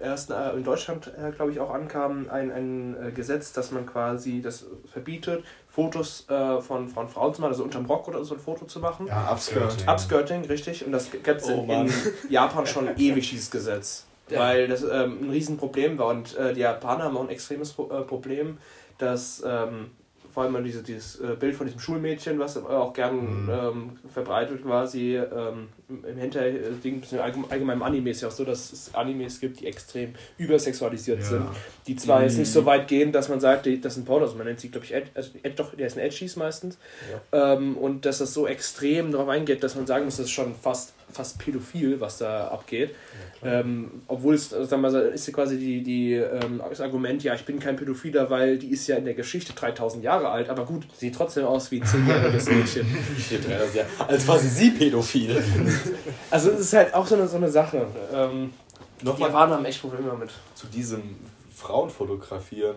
erst äh, in Deutschland, äh, glaube ich, auch ankam, ein, ein äh, Gesetz, dass man quasi das verbietet, Fotos von, von Frauen zu machen, also unterm Rock oder so ein Foto zu machen. Ja, Upskirting. Upskirting, richtig. Und das gibt es Oh in, in Japan schon ewig, dieses Gesetz. Ja. Weil das ähm, ein Riesenproblem war. Und äh, die Japaner haben auch ein extremes Pro Problem, dass ähm, vor allem diese, dieses äh, Bild von diesem Schulmädchen, was auch gern Mhm. ähm, verbreitet quasi ähm, im Hinter-Ding, allgemein im Anime ist ja auch so, dass es Animes gibt, die extrem übersexualisiert Ja. sind. Die zwar jetzt Mhm. nicht so weit gehen, dass man sagt, das sind Pornos, man nennt sie, glaube ich, Ed, also Ed, doch, der ist ein Edgies meistens. Ähm, und dass das so extrem darauf eingeht, dass man sagen muss, das ist schon fast, fast pädophil, was da abgeht. ähm, obwohl es, also sagen wir mal, ist ja quasi die, die, ähm, das Argument, ja, ich bin kein Pädophiler, weil die ist ja in der Geschichte 3000 Jahre alt, aber gut, sieht trotzdem aus wie ein 10-jähriges Mädchen. Ja, als war sie sie pädophil. Also es ist halt auch so eine, so eine Sache. Ähm, die Nochmal Japaner haben echt Probleme damit. zu diesem Frauenfotografieren.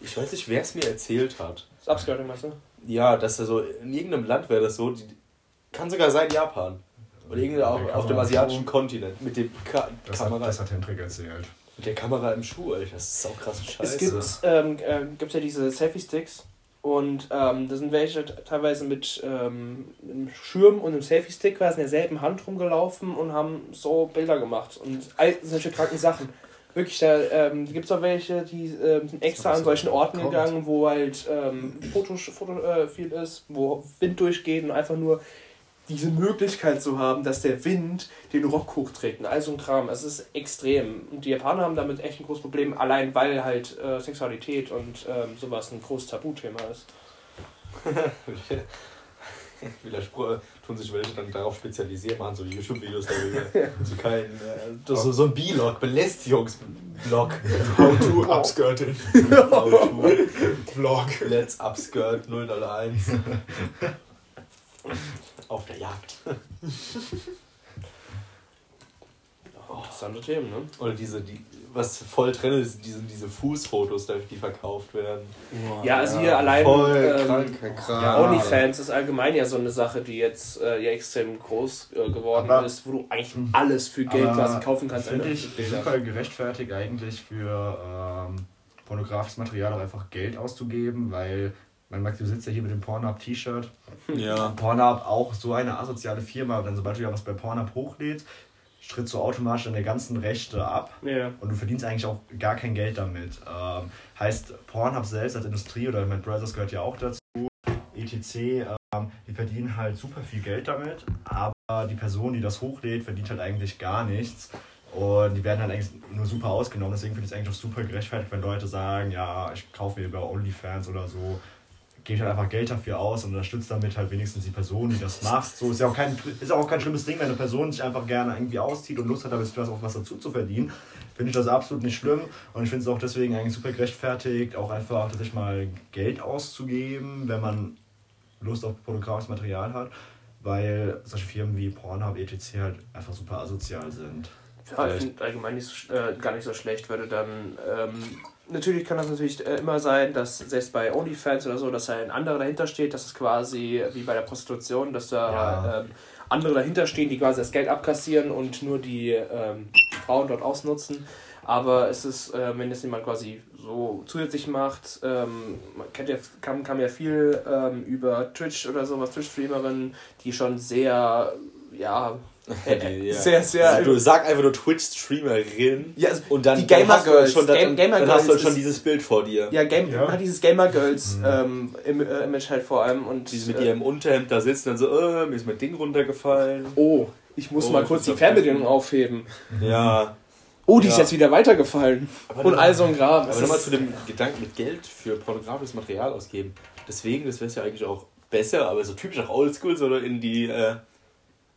Ich weiß nicht, wer es mir erzählt hat. Das Upskirting, meinst du? Ja, dass er so in irgendeinem Land wäre das so, die, kann sogar sein Japan. Oder irgendwie auf, auf dem asiatischen Schuh. Kontinent. Mit dem Ka Das hat, Kamera. das hat Hendrik erzählt. mit der Kamera im Schuh, Alter. Das ist saukrasse Scheiße. Es gibt ähm, äh, gibt's ja diese Selfie-Sticks und ähm, da sind welche teilweise mit ähm, einem Schirm und einem Selfie-Stick quasi in derselben Hand rumgelaufen und haben so Bilder gemacht und all solche kranken Sachen. Wirklich, da ähm, gibt es auch welche, die ähm, sind extra an solchen so Orten kommt. gegangen, wo halt ähm, Foto, Foto äh, viel ist, wo Wind durchgeht und einfach nur diese Möglichkeit zu haben, dass der Wind den Rock hochträgt und all so ein Kram. Es ist extrem. Und die Japaner haben damit echt ein großes Problem, allein weil halt äh, Sexualität und ähm, sowas ein großes Tabuthema ist. Widerspruch tun sich welche dann darauf spezialisieren, machen so YouTube-Videos darüber. so kein, äh, das ist so, so ein B-Log, Belästigungsblog. How to Upskirting. How to Vlog. Let's Upskirt 001. Auf der Jagd. Interessante Themen, ne? Oder diese, die, was voll drin ist, diese, diese Fußfotos, die verkauft werden. Ja, also hier allein voll ähm, Kranker Kram. ja, OnlyFans ist allgemein ja so eine Sache, die jetzt äh, ja extrem groß äh, geworden Aber- ist, wo du eigentlich alles für Geld quasi kaufen kannst. Finde Alter. ich super gerechtfertigt eigentlich für ähm, pornografisches Material auch einfach Geld auszugeben, weil mein Max, du sitzt ja hier mit dem Pornhub-T-Shirt. Ja. Pornhub auch so eine asoziale Firma, dann sobald du ja was bei Pornhub hochlädst, stritt so automatisch deine ganzen Rechte ab. Ja. Und du verdienst eigentlich auch gar kein Geld damit. Ähm, heißt, Pornhub selbst als Industrie oder mein Brothers gehört ja auch dazu, etc., ähm, die verdienen halt super viel Geld damit, aber die Person, die das hochlädt, verdient halt eigentlich gar nichts. Und die werden halt eigentlich nur super ausgenommen. Deswegen finde ich es eigentlich auch super gerechtfertigt, wenn Leute sagen, ja, ich kaufe mir über OnlyFans oder so, gebe halt einfach Geld dafür aus und unterstütze damit halt wenigstens die Person, die das macht. So ist ja auch kein, ist auch kein schlimmes Ding, wenn eine Person sich einfach gerne irgendwie auszieht und Lust hat, damit was, auch was dazu zu verdienen. Finde ich das absolut nicht schlimm und ich finde es auch deswegen eigentlich super gerechtfertigt, auch einfach tatsächlich mal Geld auszugeben, wenn man Lust auf pornografisches Material hat, weil solche Firmen wie Pornhub, etc. halt einfach super asozial sind. Ja, ich finde allgemein nicht so, äh, gar nicht so schlecht, würde dann. Ähm, natürlich kann das natürlich äh, immer sein, dass selbst bei OnlyFans oder so, dass da ein anderer dahinter steht, dass es quasi wie bei der Prostitution, dass da Ja. ähm, andere dahinter stehen, die quasi das Geld abkassieren und nur die ähm, Frauen dort ausnutzen. Aber es ist, äh, wenn das jemand quasi so zusätzlich macht, ähm, man kennt ja, kam, kam ja viel ähm, über Twitch oder sowas, Twitch-Streamerinnen, die schon sehr, ja, Die, ja. sehr, sehr. Also, du sag einfach nur Twitch-Streamerin Ja, also und dann, die dann Gamer hast du halt Girls, schon, dann, Game- Gamer dann hast du halt schon ist- dieses Bild vor dir. Ja, Game, Ja. man hat dieses Gamer Girls ähm, im, äh, Image halt vor allem und Die mit äh, ihrem Unterhemd da sitzen und so, äh, mir ist mein Ding runtergefallen. Oh, ich muss Oh, mal ich kurz die auf- Fernbedienung aufheben. Ja. Oh, die ist Ja. jetzt wieder weitergefallen. Aber Und all so ein Grab. Aber Es nochmal ist- zu dem Gedanken mit Geld für pornografisches Material ausgeben. Deswegen, das wäre ja eigentlich auch besser, aber so typisch auch oldschool, sondern in die äh,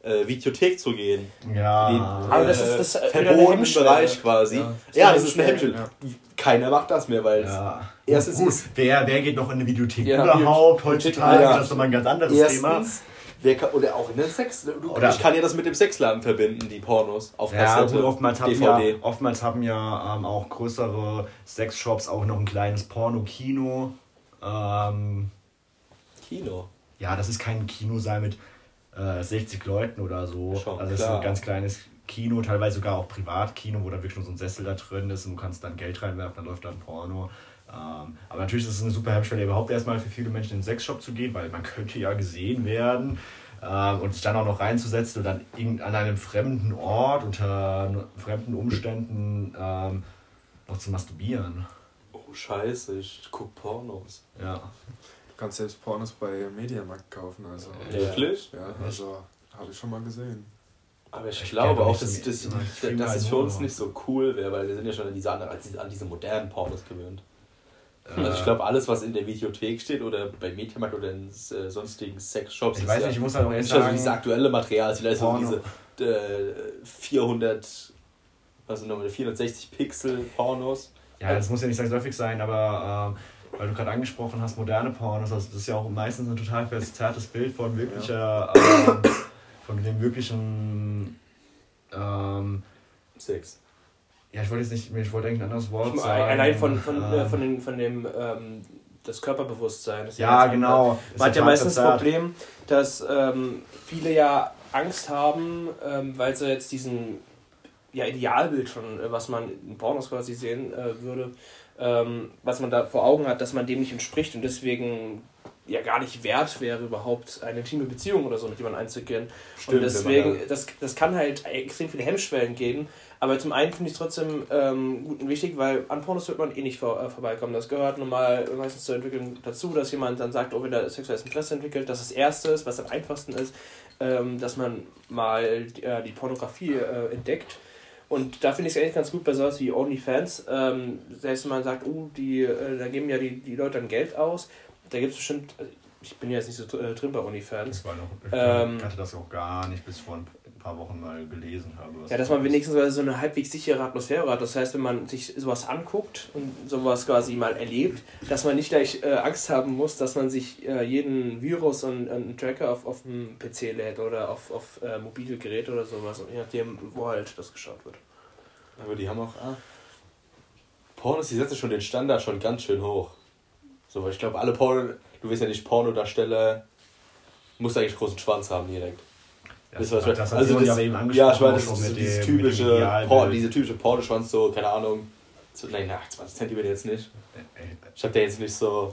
äh, Videothek zu gehen. Ja. Den, Aber das ist- das ist äh. Bereich quasi. Ja. Ja, das ist eine Hemmschwelle. Ja. Keiner macht das mehr, weil es Ja. Erstens Gut, ist- wer, wer geht noch in eine Videothek Ja, überhaupt heutzutage? ja. Das ist doch mal ein ganz anderes Thema. erstens, wer kann, oder auch in den Sex. Du, Oder- ich kann ja das mit dem Sexladen verbinden, die Pornos auf Ja, Kassette, gut, oftmals haben, DVD. ja, oftmals haben ja ähm, auch größere Sexshops auch noch ein kleines Porno-Kino. Ähm, Kino. ja, das ist kein Kinosaal mit äh, 60 Leuten oder so. Schon, also es ist ein ganz kleines Kino, teilweise sogar auch Privatkino, wo da wirklich nur so ein Sessel da drin ist und du kannst dann Geld reinwerfen, dann läuft dann Porno. Ähm, aber natürlich ist es eine super Hemmschwelle, überhaupt erstmal für viele Menschen in den Sexshop zu gehen, weil man könnte ja gesehen werden. Ähm, und sich dann auch noch reinzusetzen und dann irgend- an einem fremden Ort unter fremden Umständen ähm, noch zu masturbieren. Oh, scheiße, ich guck Pornos. Ja. Du kannst selbst Pornos bei Mediamarkt kaufen, also. Ja. Wirklich? Ja, also habe ich schon mal gesehen. Aber ich, Ich glaube auch, dass, dass, dass, es für uns nicht so cool wäre, weil wir sind ja schon an diese, an diese, an diese modernen Pornos gewöhnt. Also ich Äh, glaube, alles, was in der Videothek steht oder bei Mediamarkt oder in äh, sonstigen Sexshops, Ich ist weiß ja nicht, ich muss halt auch erst nicht also sagen, dieses aktuelle Material, ist vielleicht so diese äh, 400, was sind nochmal, 460 Pixel Pornos. Ja, das muss ja nicht zwangsläufig sein, aber ähm, weil du gerade angesprochen hast, moderne Pornos, also das ist ja auch meistens ein total verzerrtes Bild von wirklicher, ähm, von dem wirklichen, ähm, Sex. ja, ich wollte jetzt nicht, ich wollte eigentlich ein anderes Wort Ich- sagen. Allein von, von, äh, ähm, von, den, von dem ähm, das Körperbewusstsein. Das Ja, genau. Man hat ja meistens das. Problem, dass ähm, viele ja Angst haben, ähm, weil sie jetzt diesen ja, Idealbild schon, äh, was man in Pornos quasi sehen äh, würde, ähm, was man da vor Augen hat, dass man dem nicht entspricht und deswegen ja gar nicht wert wäre, überhaupt eine intime Beziehung oder so mit jemandem einzugehen. Stimmt, und deswegen, da- das, das kann halt extrem viele Hemmschwellen geben. Aber zum einen finde ich es trotzdem ähm, gut und wichtig, weil an Pornos wird man eh nicht vor, äh, vorbeikommen. Das gehört normal meistens zur Entwicklung dazu, dass jemand dann sagt, oh, wenn er sexuelles Interesse entwickelt, dass das Erste ist, was am einfachsten ist, ähm, dass man mal die, äh, die Pornografie äh, entdeckt. Und da finde ich es eigentlich ganz gut bei sowas wie OnlyFans. Ähm, selbst wenn man sagt, oh, die, äh, da geben ja die, die Leute dann Geld aus, da gibt es bestimmt, also ich bin ja jetzt nicht so äh, drin bei OnlyFans, Das war noch, ich Ähm, hatte das auch gar nicht bis vor ein paar Wochen mal gelesen habe. was Ja, dass das man wenigstens so eine halbwegs sichere Atmosphäre hat. Das heißt, wenn man sich sowas anguckt und sowas quasi mal erlebt, dass man nicht gleich äh, Angst haben muss, dass man sich äh, jeden Virus und einen Tracker auf, auf dem PC lädt oder auf, auf äh, mobile Geräte oder sowas, je nachdem, wo halt das geschaut wird. Aber die haben auch. Ah, Pornos, die setzen schon den Standard schon ganz schön hoch. So, weil ich glaube, alle Porno. Du wirst ja nicht Pornodarsteller. Muss eigentlich großen Schwanz haben direkt. Ja, Das, das, das, wir- hat Simon ja das- aber eben ja, angesprochen. ich meine, das ist so dieses dem- typische, Idealbild. Por diese typische Pornoschwanz, so, keine Ahnung, so, nein, na, 20 Zentimeter jetzt nicht. Ey, Ich hab da jetzt nicht so.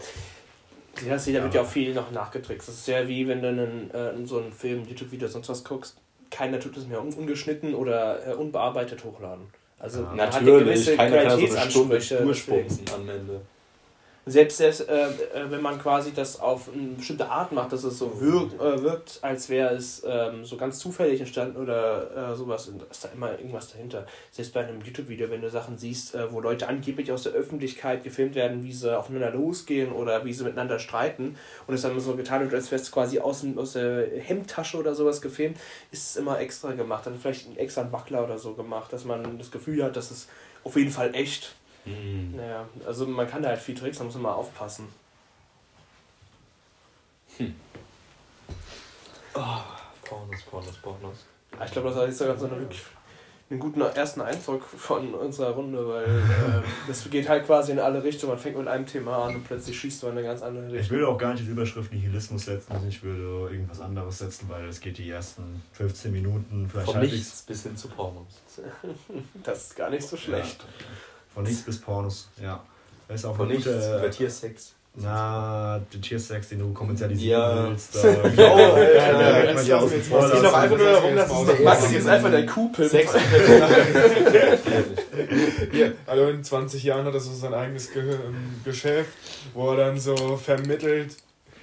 Ja, das da wird ja auch viel noch nachgetrickst. Das ist ja wie wenn du einen, äh, so einen Film, YouTube-Video, sonst was guckst. Keiner tut es mehr un ungeschnitten oder äh, unbearbeitet hochladen. Also Ja, man hat ja natürlich, gewisse keiner kann so eine Stunde durchspumsen am Ende. Selbst, selbst äh, äh, wenn man quasi das auf eine bestimmte Art macht, dass es so wirkt, äh, wirkt als wäre es ähm, so ganz zufällig entstanden oder äh, sowas, und ist da immer irgendwas dahinter. Selbst bei einem YouTube-Video, wenn du Sachen siehst, äh, wo Leute angeblich aus der Öffentlichkeit gefilmt werden, wie sie aufeinander losgehen oder wie sie miteinander streiten und es dann so getan wird, als wäre es quasi aus, aus der Hemdtasche oder sowas gefilmt, ist es immer extra gemacht. Dann vielleicht extra ein Wackler oder so gemacht, dass man das Gefühl hat, dass es auf jeden Fall echt Hm. naja, also man kann da halt viel Tricks, da muss man mal aufpassen. Pornos, Pornos, Pornos. Aber Ich glaube, das war jetzt sogar so eine, wirklich einen guten ersten Eindruck von unserer Runde, weil ähm, das geht halt quasi in alle Richtungen. Man fängt mit einem Thema an und plötzlich schießt du in eine ganz andere Ich Richtung. würde auch gar nicht die Überschrift Nihilismus setzen, ich würde irgendwas anderes setzen, weil es geht die ersten 15 Minuten vielleicht Von nichts bis hin zu Pornos. Das ist gar nicht so schlecht. Von nichts bis Pornos, ja. Das ist auch Von eine nichts über gute, Tiersex. na, den Tiersex, den du kommerzialisieren Ja. willst. Oh, ja, wir jetzt vor mal- Es geht lassen. doch einfach nur darum, dass Jetzt es mal doch Max aus- ist einfach der Kuhpimp. Sex. Ja, also in 20 Jahren hat er so sein eigenes Ge ähm, Geschäft, wo er dann so vermittelt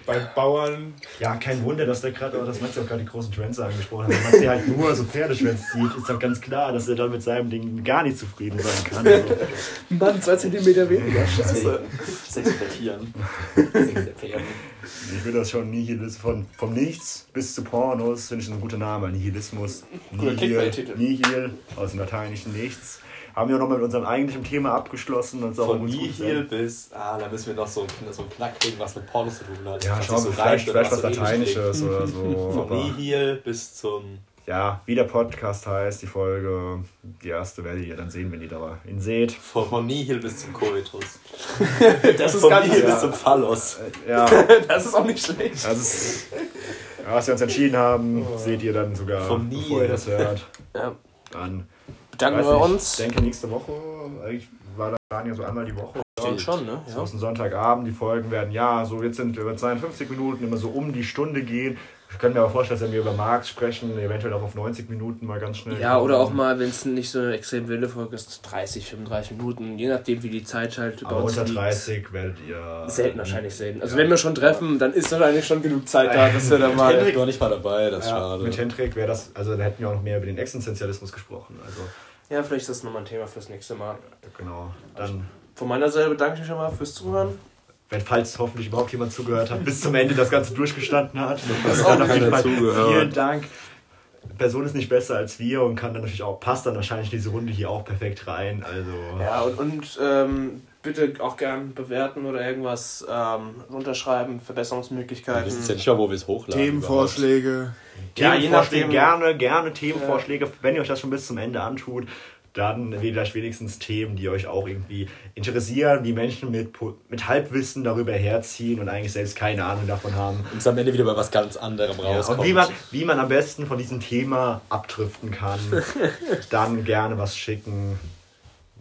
bei Bauern. Ja, kein Wunder, dass der gerade, das Max auch gerade die großen Trends angesprochen hat. Der halt nur so Pferdeschwänz zieht, ist doch ganz klar, dass er dann mit seinem Ding gar nicht zufrieden sein kann. Also, Mann, zwei Zentimeter weniger, scheiße. Der Pferden. ich würde das schon Nihilismus, von, vom Nichts bis zu Pornos, finde ich ein guter Name. Nihilismus. Nihil. Nihil, aus dem Lateinischen Nichts. Haben wir nochmal mit unserem eigentlichen Thema abgeschlossen. Und Von Nihil bis. Ah, da müssen wir noch so ein, so ein Knack kriegen, was mit Pornos zu tun hat. Ja, Was schauen sich wir so vielleicht, vielleicht was so ähnlich Lateinisches oder so. Von Nihil bis zum. ja, wie der Podcast heißt, die Folge, die erste werdet ihr dann sehen, wenn ihr da ihn seht. Von, von Nihil bis zum Koitus. Das ist Von gar nicht, Nihil ja. bis zum Phallus. Ja, das ist auch nicht schlecht. das ist, ja, was wir uns entschieden haben, seht ihr dann sogar, Vom bevor ihr das hört. Ja. Dann Bedanken wir uns. Ich denke, nächste Woche, eigentlich war waren ja so einmal die Woche. Schon, schon, ne? Ja. ist ein Sonntagabend, die Folgen werden, ja, so jetzt sind über 52 Minuten, immer so um die Stunde gehen. Ich könnte mir aber vorstellen, dass wenn wir über Marx sprechen, eventuell auch auf 90 Minuten mal ganz schnell. Ja, oder kommen. auch mal, wenn es nicht so eine extrem wilde Folge ist, 30, 35 Minuten, je nachdem, wie die Zeit halt bei Aber uns unter liegt. 30 werdet ihr. Selten wahrscheinlich selten. Also Ja. wenn wir schon treffen, dann ist wahrscheinlich schon genug Zeit da, dass wir da mal. Hendrik war nicht mal dabei, das ist Ja, schade. mit Hendrik wäre das, also da hätten wir auch noch mehr über den Existenzialismus gesprochen. Also, Ja, vielleicht ist das nochmal ein Thema fürs nächste Mal. genau. Dann, Von meiner Seite bedanke ich mich schon mal fürs Zuhören. Wenn falls hoffentlich überhaupt jemand zugehört hat, bis zum Ende das Ganze durchgestanden hat, Das dann auch keiner zugehört. vielen Dank. Person ist nicht besser als wir und kann dann natürlich auch, passt dann wahrscheinlich diese Runde hier auch perfekt rein. Also, Ja, und, und ähm, bitte auch gern bewerten oder irgendwas ähm, unterschreiben, Wir Verbesserungsmöglichkeiten. wissen ja nicht mal, wo wir es hochladen. Themenvorschläge. Ja, je Themenvorschläge, nachdem. gerne, gerne Themenvorschläge, wenn ihr euch das schon bis zum Ende antut. Dann vielleicht wenigstens Themen, die euch auch irgendwie interessieren, die Menschen mit, mit Halbwissen darüber herziehen und eigentlich selbst keine Ahnung davon haben. Und am Ende wieder bei was ganz anderem Ja, rauskommt. und wie man, wie man am besten von diesem Thema abdriften kann, dann gerne was schicken.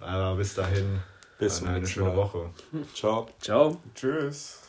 Aber bis dahin, Bis eine schöne Mal. Woche. Ciao. Ciao. Tschüss.